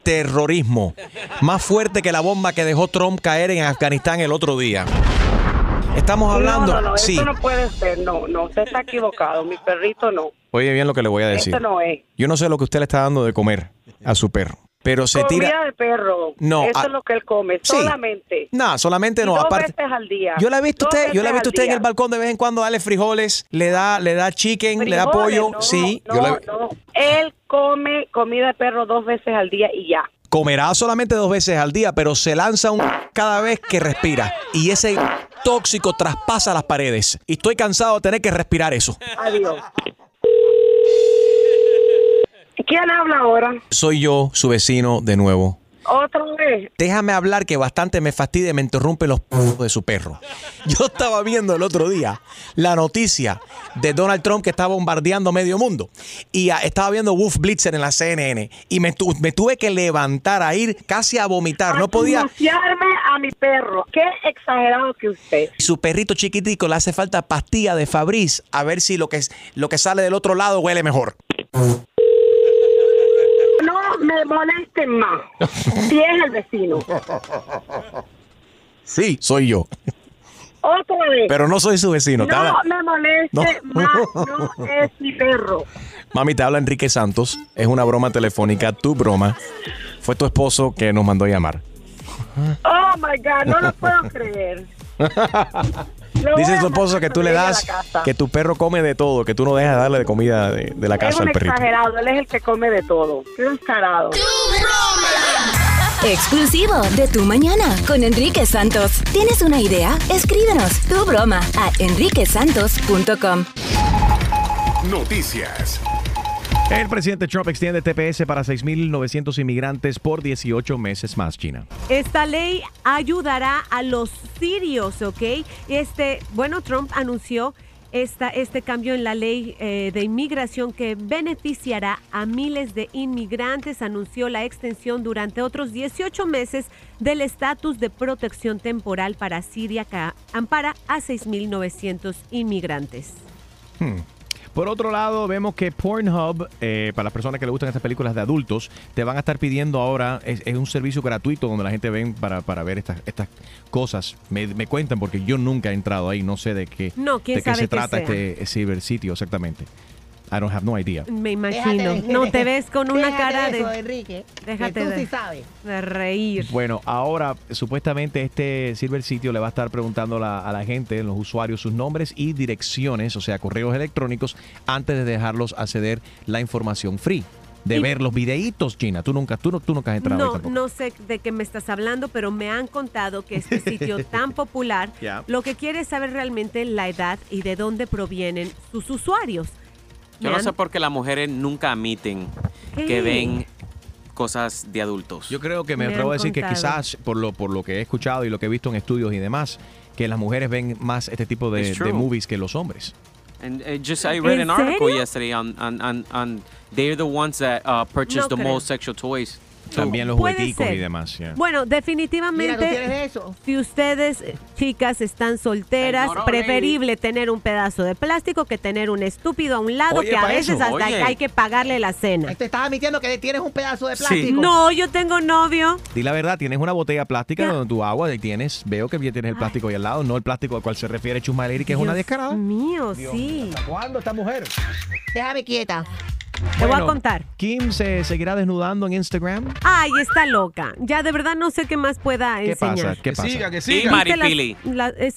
terrorismo. Más fuerte que la bomba que dejó Trump caer en Afganistán el otro día. Estamos hablando... No, no, no, sí. eso no puede ser. No, no, usted está equivocado. Mi perrito no. Oye bien lo que le voy a decir. Eso no es. Yo no sé lo que usted le está dando de comer a su perro, pero se Comida tira... de perro. No, Eso es lo que él come. sí. Solamente. No, solamente no, dos aparte... veces al día. Yo la he visto usted, yo la he visto usted en el balcón de vez en cuando darle frijoles, le da, le da chicken, le da pollo, no, sí. No, yo la- no. Él come comida de perro dos veces al día y ya. Comerá solamente dos veces al día, pero se lanza un cada vez que respira. Y ese tóxico traspasa las paredes. Y estoy cansado de tener que respirar eso. Adiós. ¿Quién habla ahora? Soy yo, su vecino, de nuevo. Otra vez. Déjame hablar que bastante me fastidia y me interrumpe los p de su perro. Yo estaba viendo el otro día la noticia de Donald Trump que está bombardeando medio mundo. Y ah, estaba viendo Wolf Blitzer en la CNN. Y me, tu- me tuve que levantar a ir casi a vomitar. No podía. Denunciarme a mi perro. Qué exagerado que usted. Su perrito chiquitico le hace falta pastilla de Fabriz a ver si lo que, lo que sale del otro lado huele mejor. Me molesten más. Si es el vecino. Sí, soy yo. Otra vez. Pero no soy su vecino. No habla- me moleste No. más. No es mi perro. Mami, te habla Enrique Santos. Es una broma telefónica, tu broma. Fue tu esposo que nos mandó a llamar. Oh my God, no lo puedo creer. Dice a tu esposo que tú le das, que tu perro come de todo, que tú no dejas de darle de comida de, de la Es casa al perrito. exagerado. Él es el que come de todo. Qué descarado. Exclusivo de Tu Mañana con Enrique Santos. ¿Tienes una idea? Escríbenos tu broma a enriquesantos.com. Noticias. El presidente Trump extiende TPS para 6.900 inmigrantes por 18 meses más, China. Esta ley ayudará a los sirios, ¿ok? Este, bueno, Trump anunció esta, este cambio en la ley eh, de inmigración que beneficiará a miles de inmigrantes. Anunció la extensión durante otros 18 meses del estatus de protección temporal para Siria que ampara a 6.900 inmigrantes. Hmm. Por otro lado, vemos que Pornhub, eh, para las personas que le gustan estas películas de adultos, te van a estar pidiendo ahora, es, es un servicio gratuito donde la gente ven para, para ver estas, estas cosas. Me, me cuentan porque yo nunca he entrado ahí, no sé de qué, No, de qué se trata sea. este cibersitio exactamente. I don't have no idea. Me imagino. no te ves con una cara de de, eso, Enrique. Déjate que tú de- sí sabes. de reír. Bueno, ahora supuestamente este Silver Sitio le va a estar preguntando la- a la gente, los usuarios, sus nombres y direcciones, o sea, correos electrónicos, antes de dejarlos acceder la información free. De Y- ver los videitos, Gina. Tú nunca, tú, no- tú nunca has entrado No, tampoco. no sé de qué me estás hablando, pero me han contado que este sitio tan popular lo que quiere es saber realmente la edad y de dónde provienen sus usuarios. Yo no sé por qué las mujeres nunca admiten ¿Qué? que ven cosas de adultos. Yo creo que me, Me atrevo a decir que quizás por lo, por lo que he escuchado y lo que he visto en estudios y demás, que las mujeres ven más este tipo de, movies que los hombres. And uh, just I read ¿En an article yesterday on, on, on, on they're the ones that uh, purchase No the creo. most sexual toys. También los jugueticos y demás. yeah. Bueno, definitivamente, si ustedes, eh, chicas, están solteras, Ay, no, no, preferible tener un pedazo de plástico que tener un estúpido a un lado Oye, que a veces eso, hasta oye. hay que pagarle la cena. Te estás admitiendo que tienes un pedazo de Sí. plástico. No, yo tengo novio. Di la verdad, tienes una botella plástica donde tu agua y tienes, veo que tienes el plástico ahí al lado, no el plástico al cual se refiere Chusmaleri, que es una Dios descarada. mío, sí. ¿Cuándo esta mujer? Déjame quieta. Te voy a contar. Kim se seguirá desnudando en Instagram. Ay, está loca. Ya de verdad no sé qué más pueda ¿Qué enseñar. pasa? ¿Qué Que pasa? siga, que Y siga. Maripili. La- es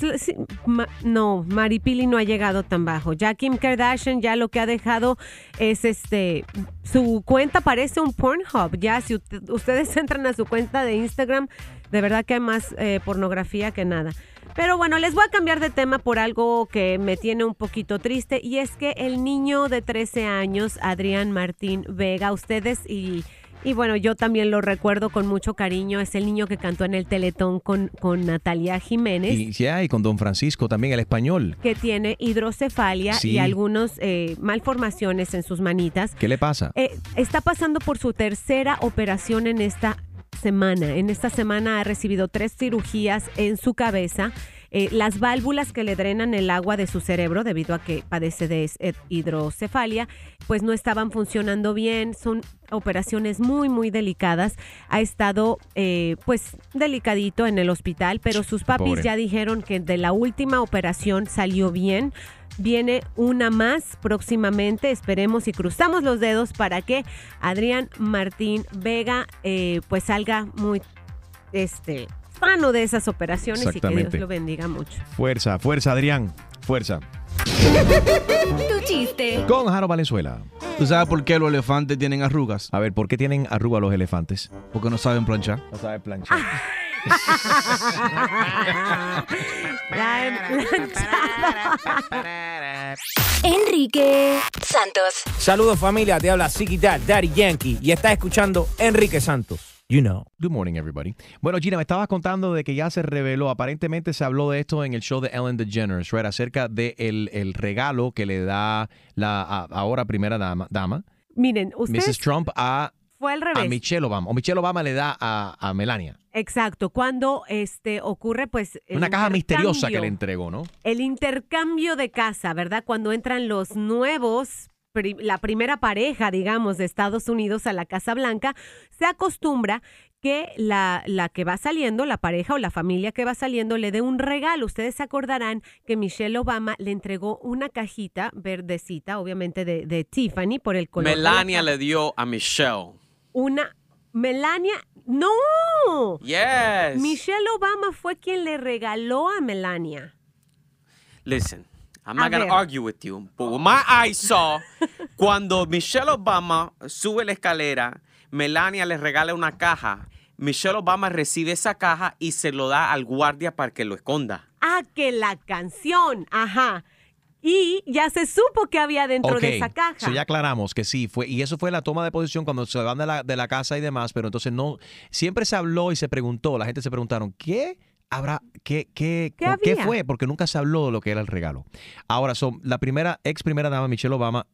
ma- no, Maripili no ha llegado tan bajo. Ya Kim Kardashian ya lo que ha dejado es este su cuenta parece un Pornhub. Ya si ustedes entran a su cuenta de Instagram, de verdad que hay más eh, pornografía que nada. Pero bueno, les voy a cambiar de tema por algo que me tiene un poquito triste y es que el niño de 13 años, Adrián Martín Vega, ustedes y y bueno, yo también lo recuerdo con mucho cariño. Es el niño que cantó en el Teletón con, con Natalia Jiménez, Y ya, y con Don Francisco también, el español. que tiene hidrocefalia Sí. y algunos eh, malformaciones en sus manitas. ¿Qué le pasa? Eh, está pasando por su tercera operación en esta semana. En esta semana ha recibido tres cirugías en su cabeza. Eh, las válvulas que le drenan el agua de su cerebro debido a que padece de eh, hidrocefalia, pues no estaban funcionando bien. Son operaciones muy, muy delicadas. Ha estado, eh, pues, delicadito en el hospital, pero sus papis Pobre. ya dijeron que de la última operación salió bien. Viene una más próximamente, esperemos y cruzamos los dedos para que Adrián Martín Vega eh, pues salga muy este sano de esas operaciones y que Dios lo bendiga mucho. Fuerza, fuerza, Adrián. Fuerza. Tu chiste. Con Jaro Valenzuela. ¿Tú sabes por qué los elefantes tienen arrugas? A ver, ¿por qué tienen arrugas los elefantes? Porque no saben planchar. No saben planchar. La. Enrique Santos. Saludos familia, te habla Dad, Daddy Yankee y estás escuchando Enrique Santos. You know. Good morning, everybody. Bueno, Gina, me estabas contando de que ya se reveló, aparentemente se habló de esto en el show de Ellen DeGeneres, right? Acerca del de el regalo que le da la a- ahora primera dama, dama Miren, ustedes Mrs. Trump, a, fue al a revés. Michelle Obama. O Michelle Obama le da a, a Melania. Exacto, cuando este ocurre pues el Una caja misteriosa que intercambio. le entregó, ¿no? el intercambio de casa, ¿verdad? Cuando entran los nuevos, la primera pareja, digamos, de Estados Unidos a la Casa Blanca, se acostumbra que la, la que va saliendo, la pareja o la familia que va saliendo, le dé un regalo. Ustedes se acordarán que Michelle Obama le entregó una cajita verdecita, obviamente de, de Tiffany, por el color. Melania le dio a Michelle. Una. Melania. ¡No! Yes. Michelle Obama fue quien le regaló a Melania. Listen, I'm not going to argue with you, but what my eyes saw, cuando Michelle Obama sube la escalera, Melania le regala una caja. Michelle Obama recibe esa caja y se lo da al guardia para que lo esconda. Ah, que la canción. Ajá. Y ya se supo que había dentro de esa caja. so ya aclaramos que sí, fue, y eso fue la toma de posición cuando se van de la, de la casa y demás, pero entonces no, siempre se habló y se preguntó, la gente se preguntaron, ¿qué habrá, qué, qué, ¿Qué fue? Porque nunca se habló de lo que era el regalo. Ahora, son la primera, ex primera dama, Michelle Obama,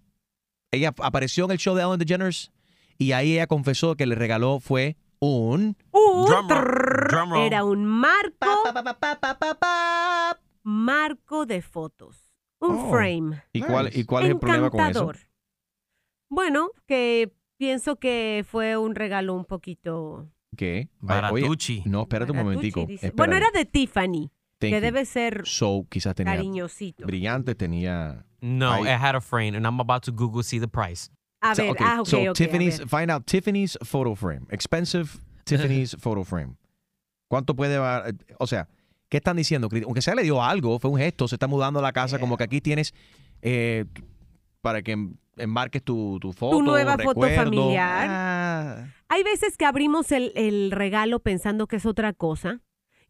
ella apareció en el show de Ellen DeGeneres y ahí ella confesó que le regaló fue un... Un Drum roll, trrr, drum roll. Era un marco. marco de fotos. Un Oh. frame. ¿Y cuál, ¿y cuál es el problema con eso? Bueno, que pienso que fue un regalo un poquito. ¿Qué? Baratucci. no, espérate un momentico. Dice. Bueno, era de Tiffany, Thank que you. debe ser So, quizás tenía cariñosito. brillante, tenía... No, Ahí- it had a frame, and I'm about to Google see the price. A So, ver, okay, ah, ok, so a Tiffany's, ver. find out Tiffany's photo frame. Expensive Tiffany's photo frame. ¿Cuánto puede O sea, ¿qué están diciendo? Aunque sea le dio algo, fue un gesto, se está mudando a la casa, como que aquí tienes eh, para que enmarques tu, tu foto. Tu nueva foto familiar. Ah. Hay veces que abrimos el, el regalo pensando que es otra cosa.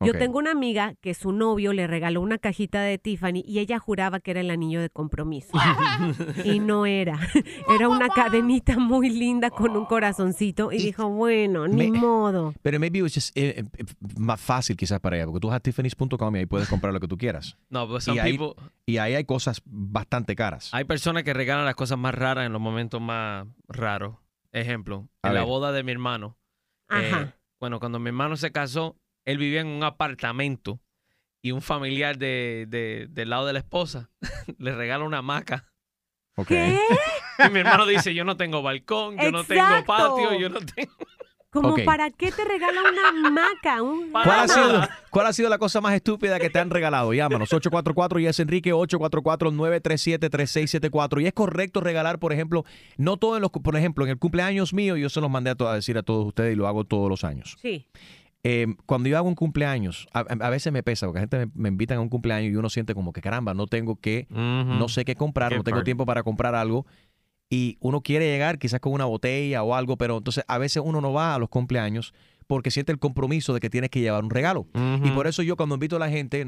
Yo tengo una amiga que su novio le regaló una cajita de Tiffany y ella juraba que era el anillo de compromiso. y no era. Era una cadenita muy linda con un corazoncito y dijo, bueno, ni Me- modo. Pero maybe it's just, eh, eh, más fácil quizás para ella, porque tú vas a tiffany's.com y ahí puedes comprar lo que tú quieras. No, but y, some ahí, people- y ahí hay cosas bastante caras. Hay personas que regalan las cosas más raras en los momentos más raros. Ejemplo, A en la boda de mi hermano. eh, Ajá. bueno, cuando mi hermano se casó, él vivía en un apartamento y un familiar de, de- del lado de la esposa le regala una hamaca. ¿Qué? Y mi hermano dice, yo no tengo balcón, yo no tengo patio, yo no tengo... Como para qué te regala una hamaca, un ¿Cuál ha, sido, ¿Cuál ha sido la cosa más estúpida que te han regalado? Llámanos 844 y es Enrique 844-937-3674. Y es correcto regalar, por ejemplo, no todo en los, por ejemplo, en el cumpleaños mío, yo se los mandé a, a decir a todos ustedes y lo hago todos los años. Sí. Eh, cuando yo hago un cumpleaños, a, a veces me pesa, porque la gente me, me invitan a un cumpleaños y uno siente como que caramba, no tengo que, no sé qué comprar, Qué no tengo tiempo para comprar algo. Y uno quiere llegar quizás con una botella o algo, pero entonces a veces uno no va a los cumpleaños porque siente el compromiso de que tienes que llevar un regalo. Y por eso yo cuando invito a la gente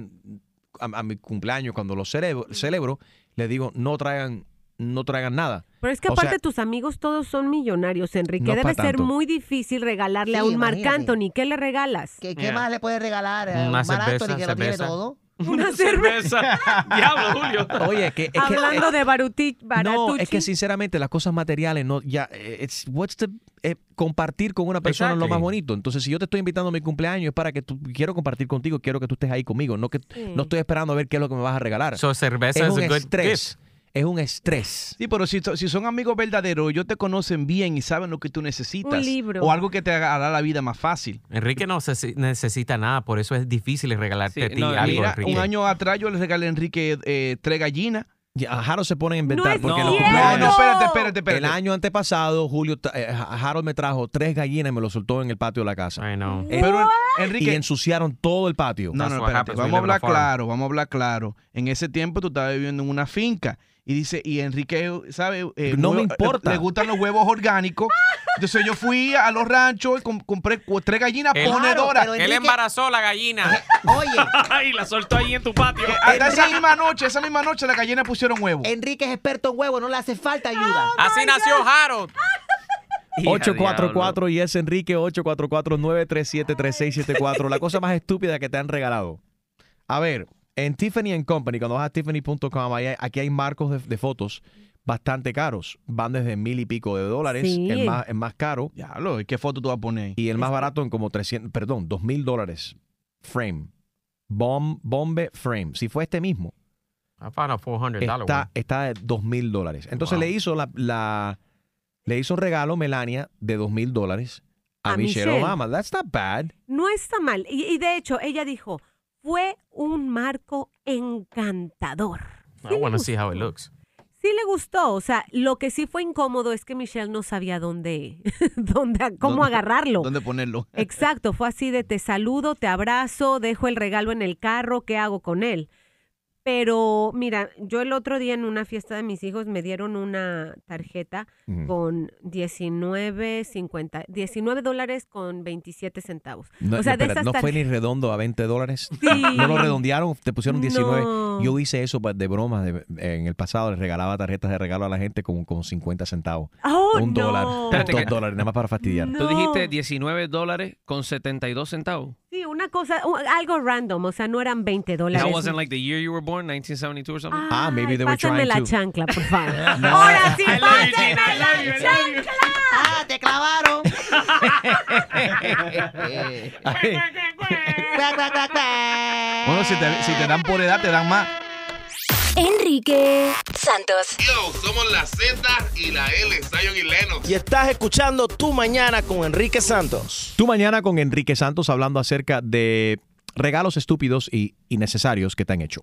a, a mi cumpleaños, cuando lo celebro, celebro, les digo, no traigan, no traigan nada. Pero es que O sea, aparte tus amigos todos son millonarios, Enrique. No Debe ser tanto. muy difícil regalarle a un Marc. Anthony. ¿Qué le regalas? ¿Qué, qué más le puedes regalar? a Una un Mar cerveza, Anthony que lo tiene todo. Una cerveza. Diablo, Julio. Oye, que, es que- Hablando de Baruti, No, es que sinceramente las cosas materiales no ya eh, it's, what's the- eh, compartir con una persona es lo más bonito. Entonces, si yo te estoy invitando a mi cumpleaños es para que tú quiero compartir contigo, quiero que tú estés ahí conmigo, no que Sí. no estoy esperando a ver qué es lo que me vas a regalar. So cerveza es un a good estrés. Es un estrés. Sí, pero si, si son amigos verdaderos, ellos te conocen bien y saben lo que tú necesitas. Un libro. O algo que te hará la vida más fácil. Enrique no se- necesita nada, por eso es difícil regalarte Sí, a ti no, algo, mira, Enrique. un año atrás yo le regalé a Enrique eh, tres gallinas. Harold se pone a inventar es porque No, los no, cumpleaños- no, espérate, espérate, espérate. El año antepasado, Julio, eh, Harold me trajo tres gallinas y me lo soltó en el patio de la casa. I know. Pero y Enrique, ensuciaron todo el patio. No, no, espérate. Vamos a a hablar claro, vamos a hablar claro. En ese tiempo tú estabas viviendo en una finca y dice, y Enrique, ¿sabe? Eh, No me huevo- importa. Le gustan los huevos orgánicos. Entonces yo fui a los ranchos y com- compré tres gallinas Él- ponedoras. pero Él embarazó la gallina. Oye, Ay, la soltó ahí en tu patio. Que hasta esa misma noche, esa misma noche las gallinas pusieron huevos. Enrique es experto en huevo, no le hace falta ayuda. Así nació Harold. 844 y es Enrique 844-937-3674. La cosa más estúpida que te han regalado. A ver, en Tiffany Company, cuando vas a tiffany.com, aquí hay marcos de, de fotos bastante caros. Van desde mil y pico de dólares, Sí. el, más, el más caro, Diablo, ¿y qué foto tú vas a poner y el más barato en como 300, perdón, dos mil dólares. Frame. Bom, bombe frame. Si fue este mismo, I found a $400 está, está de dos mil dólares. Entonces Wow. le hizo la, la- le hizo un regalo Melania de dos mil dólares a, A Michelle, Michelle. Obama. That's not bad. No está mal. Y, y de hecho, ella dijo, fue un marco encantador. I want to see how it looks. Sí le gustó, o sea, lo que sí fue incómodo es que Michelle no sabía dónde, dónde cómo ¿Dónde- agarrarlo. ¿Dónde ponerlo? Exacto, fue así de te saludo, te abrazo, dejo el regalo en el carro, ¿qué hago con él? Pero mira, yo el otro día en una fiesta de mis hijos me dieron una tarjeta con 19, 50, 19 dólares con 27 centavos. No, o sea, no, de espera, esas ¿no fue ni redondo a 20 dólares? Sí. ¿No lo redondearon? Te pusieron 19. No. Yo hice eso pa- de broma. de- en el pasado les regalaba tarjetas de regalo a la gente con, con 50 centavos. Oh, Un no. dólar, dos dólares, nada más para fastidiar. Tú dijiste 19 dólares con 72 centavos. Sí, una cosa, algo random, o sea, no eran 20 dólares. That wasn't like the year you were born, 1972 or something. Ah, maybe they were trying la to. chancla, por favor. No. Ahora sí, pásenme la chancla. ¡Ah, te clavaron! Bueno, si te, si te dan por edad, te dan más. Enrique Santos. Yo, somos la Z y la L, Zion y Lennox. Y estás escuchando Tu Mañana con Enrique Santos. Tú mañana con Enrique Santos hablando acerca de regalos estúpidos y innecesarios que te han hecho.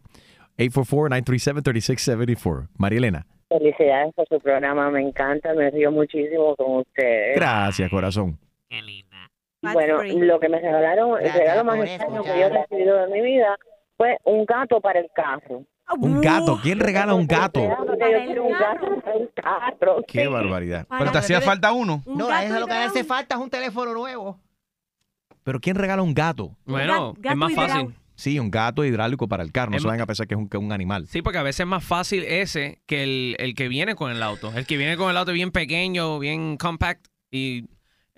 844-937-3674. María Elena. Felicidades por su programa, me encanta, me río muchísimo con ustedes. Gracias, corazón. Bueno, lo que me regalaron, el regalo más extraño que yo he recibido de mi vida fue un gato para el carro. Un gato. ¿Quién regala un gato? Qué barbaridad. Pero te hacía falta uno. No, eso lo que hace falta es un teléfono nuevo. Pero ¿quién regala un gato? Bueno, gato es más fácil. Sí, un gato hidráulico para el carro. No Es se vayan a pensar que es un, que un animal. Sí, porque a veces es más fácil ese que el, el que viene con el auto. El que viene con el auto bien pequeño, bien compact. Y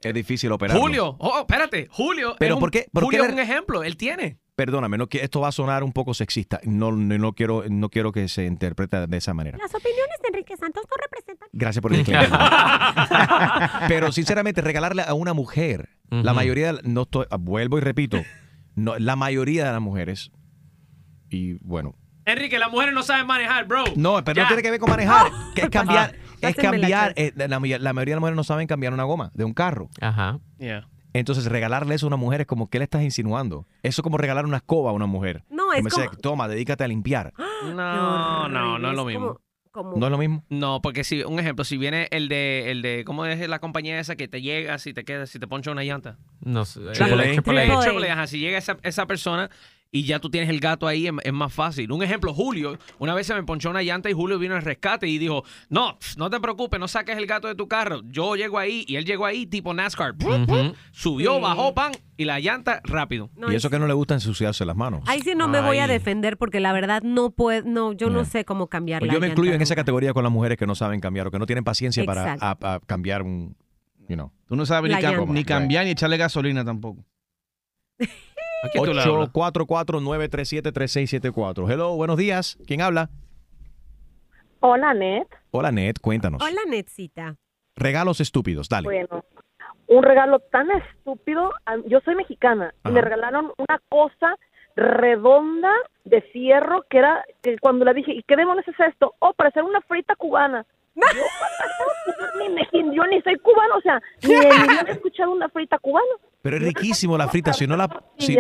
Es difícil operarlo. Julio, oh, espérate, Julio. Pero es un- ¿por qué- por Julio qué es un ejemplo, él tiene. Perdóname, no, que esto va a sonar un poco sexista. No, no, no quiero, no quiero que se interprete de esa manera. Las opiniones de Enrique Santos no representan. Gracias por el. Pero sinceramente, regalarle a una mujer, la Ujú. mayoría, de- no estoy, vuelvo y repito, no, la mayoría de las mujeres, y bueno, Enrique, las mujeres no saben manejar, bro. no, pero Ya. no tiene que ver con manejar, que es cambiar, es Pásenme la cambiar, eh, la, la mayoría de las mujeres no saben cambiar una goma de un carro. Ajá. Yeah. Entonces, regalarle eso a una mujer es como, ¿qué le estás insinuando? Eso es como regalar una escoba a una mujer. No, es Como como- toma, dedícate a limpiar. No, no, no es lo mismo. Como, como- ¿No es lo mismo? No, porque si, un ejemplo, si viene el de, el de, ¿cómo es la compañía esa que te llega si te quedas, si te poncha una llanta? No sé. Triple Triple. Triple. Triple si llega esa, esa persona y ya tú tienes el gato ahí, es, es más fácil. Un ejemplo, Julio, una vez se me ponchó una llanta y Julio vino al rescate y dijo, no, no te preocupes, no saques el gato de tu carro. Yo llego ahí y él llegó ahí tipo NASCAR. Subió, Sí. bajó, pan, y la llanta rápido. No, y eso que no le gusta ensuciarse las manos. Ahí sí no me voy a defender porque la verdad no puedo, no, yo no Yeah. sé cómo cambiar Pues la yo me incluyo en esa categoría con las mujeres que no saben cambiar o que no tienen paciencia para Exacto. a- a cambiar un, you know. Tú no sabes La ni, cam- ni cambiar ni echarle gasolina tampoco. Aquí tú le hablas. 844-937-3674. Hello, buenos días. ¿Quién habla? Hola, Net. Hola, Ned, cuéntanos. Hola, Netcita. Regalos estúpidos, dale. Bueno, un regalo tan estúpido. a- Yo soy mexicana y me regalaron una cosa redonda de fierro que era que cuando le dije, ¿y qué demonios es esto? Oh, para hacer una frita cubana. Yo, ni, me- yo ni soy cubano, o sea, ni he escuchado una frita cubana. Pero es riquísimo la frita, si no la... si-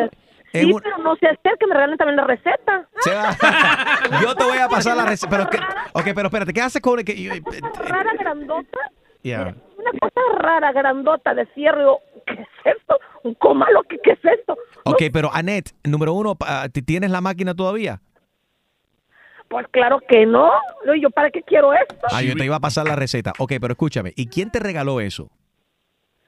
Sí, un- pero no sé hacer que me regalen también la receta. se va- Yo te voy a pasar la receta. Pero que- ok, pero espérate, ¿qué haces con el que... yo- eh, eh, Rara, grandota, yeah. una cosa rara, grandota de yo, ¿qué es esto? Un comalo, ¿qué, qué es esto? Ok, pero Annette, número uno, ¿tienes la máquina todavía? Pues claro que no. Y yo, ¿para qué quiero esto? Ah, yo te iba a pasar la receta. Ok, pero escúchame, ¿y quién te regaló eso?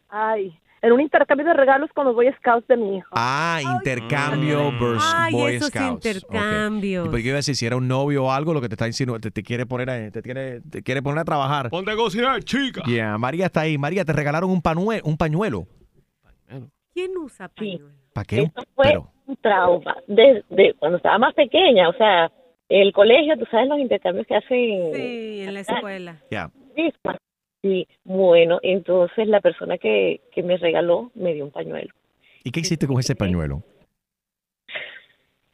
Ay, en un intercambio de regalos con los Boy Scouts de mi hijo. Ah, intercambio versus Ay, Boy esos Scouts. Intercambios. Y porque yo iba a decir, si era un novio o algo, lo que te está insinuando, te, te quiere poner a, te quiere, te quiere poner a trabajar. Ponte a cocinar, chica. Yeah, María está ahí. María, te regalaron un, panue- un pañuelo. ¿Quién usa pañuelo? ¿Para qué? Eso fue Pero, un trauma desde cuando estaba más pequeña. O sea, el colegio, tú sabes los intercambios que hacen. Sí, en la escuela. ya. misma. Sí, bueno, entonces la persona que, que me regaló me dio un pañuelo. ¿Y qué hiciste con ese pañuelo?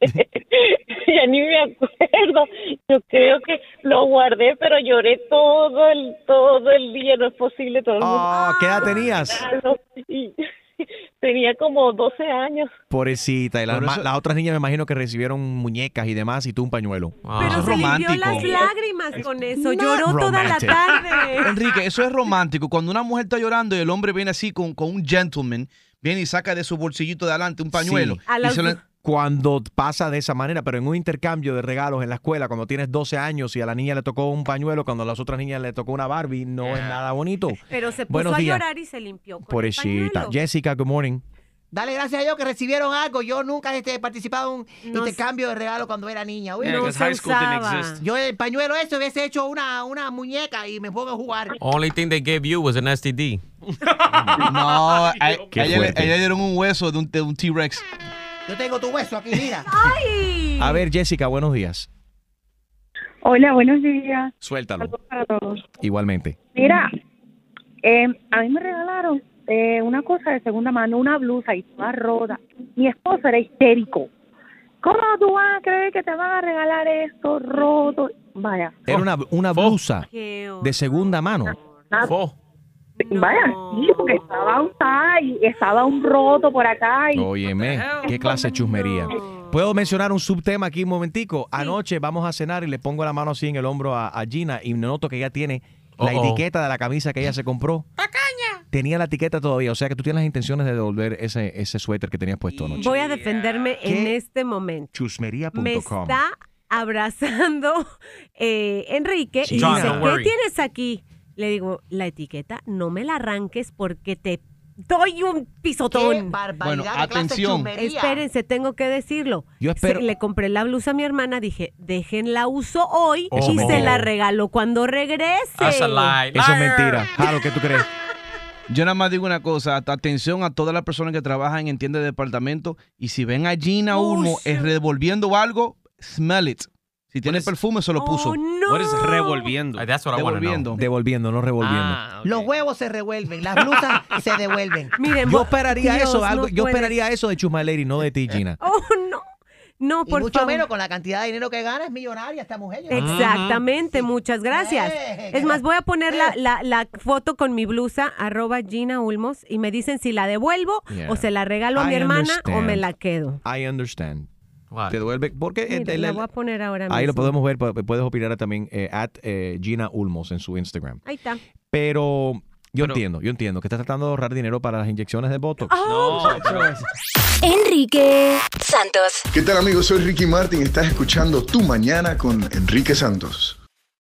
ya ni me acuerdo. Yo creo que lo guardé, pero lloré todo el todo el día. No es posible. Todo el mundo. Oh, ¿Qué edad tenías? Y Tenía como 12 años. Pobrecita. Y las, eso- otras niñas me imagino que recibieron muñecas y demás y tú un pañuelo. Pero es se limpió romántico. las lágrimas con eso. Not Lloró toda la tarde. Enrique, eso es romántico. Cuando una mujer está llorando y el hombre viene así con, con un gentleman, viene y saca de su bolsillito de adelante un pañuelo. A y se cuando pasa de esa manera, pero en un intercambio de regalos en la escuela, cuando tienes 12 años y a la niña le tocó un pañuelo, cuando a las otras niñas le tocó una Barbie, no es nada bonito. Pero se puso Buenos a días. llorar y se limpió. Con el Pobrecita. pañuelo. Jessica, good morning. Dale gracias a Dios que recibieron algo. Yo nunca este, he participado en un No intercambio de regalo cuando era niña. Uy, Yeah, no se high school didn't usaba. exist. Yo el pañuelo ese hubiese hecho una, una muñeca y me pongo a jugar. Only thing they gave you was an STD. No, a, Qué a ella, le- fuerte. a ella le dieron un hueso de un, de un T-Rex. Yo tengo tu hueso aquí, mira. ¡Ay! A ver, Jessica, buenos días. Hola, buenos días. Suéltalo. Para todos. Igualmente. Mira, eh, a mí me regalaron eh, una cosa de segunda mano, una blusa y toda rota. Mi esposo era histérico. ¿Cómo tú vas a creer que te van a regalar esto roto? Vaya. Era una, una blusa de segunda mano. Vaya, sí, porque estaba un y estaba un roto por acá y Óyeme, qué clase de chusmería. ¿Puedo mencionar un subtema aquí un momentico? Anoche vamos a cenar y le pongo la mano así en el hombro a, a Gina y noto que ella tiene la etiqueta de la camisa que ella se compró. Tenía la etiqueta todavía, o sea que tú tienes las intenciones de devolver ese, ese suéter que tenías puesto anoche. Voy a defenderme en este momento. Chusmería.com. Me está abrazando eh, Enrique y John, dice, ¿qué tienes aquí? Le digo, la etiqueta, no me la arranques porque te doy un pisotón. barbaridad, Bueno, qué clase de atención. Espérense, tengo que decirlo. Yo espero- Se- le compré la blusa a mi hermana, dije, déjenla uso hoy Eso y se la regalo cuando regrese. That's a lie. Eso es mentira. Jaro, ¿qué tú crees? Yo nada más digo una cosa, at- atención a todas las personas que trabajan en tiendas de departamento y si ven a Gina Ulmo eh, revolviendo algo, smell it. Si tiene perfume, se lo puso. What is revolviendo? That's what I wanna know. Devolviendo. Devolviendo, no revolviendo. Ah, ok. Los huevos se revuelven, las blusas se devuelven. Miren, yo esperaría Dios, eso, algo, no yo puede esperaría eso de Chusma Lady, no de ti, Gina. Oh, no. No, Y por mucho favor. menos con la cantidad de dinero que gana, es millonaria esta mujer. yo no- Exactamente, muchas gracias. Eh, Es más, voy a poner la, la- la foto con mi blusa, arroba Gina Ulmos, y me dicen si la devuelvo Yeah. o se la regalo a mi I hermana o me understand. la quedo. I understand. Te devuelve, porque Mira, el- la el- voy a poner ahora mismo. ahí lo podemos ver, pu- puedes opinar también eh, at eh, Gina Ulmos en su Instagram. Ahí está. Pero yo Pero- entiendo, yo entiendo que estás tratando de ahorrar dinero para las inyecciones de Botox. Oh, No, pero- Enrique Santos. ¿Qué tal amigos? Soy Ricky Martin. Estás escuchando Tu Mañana con Enrique Santos.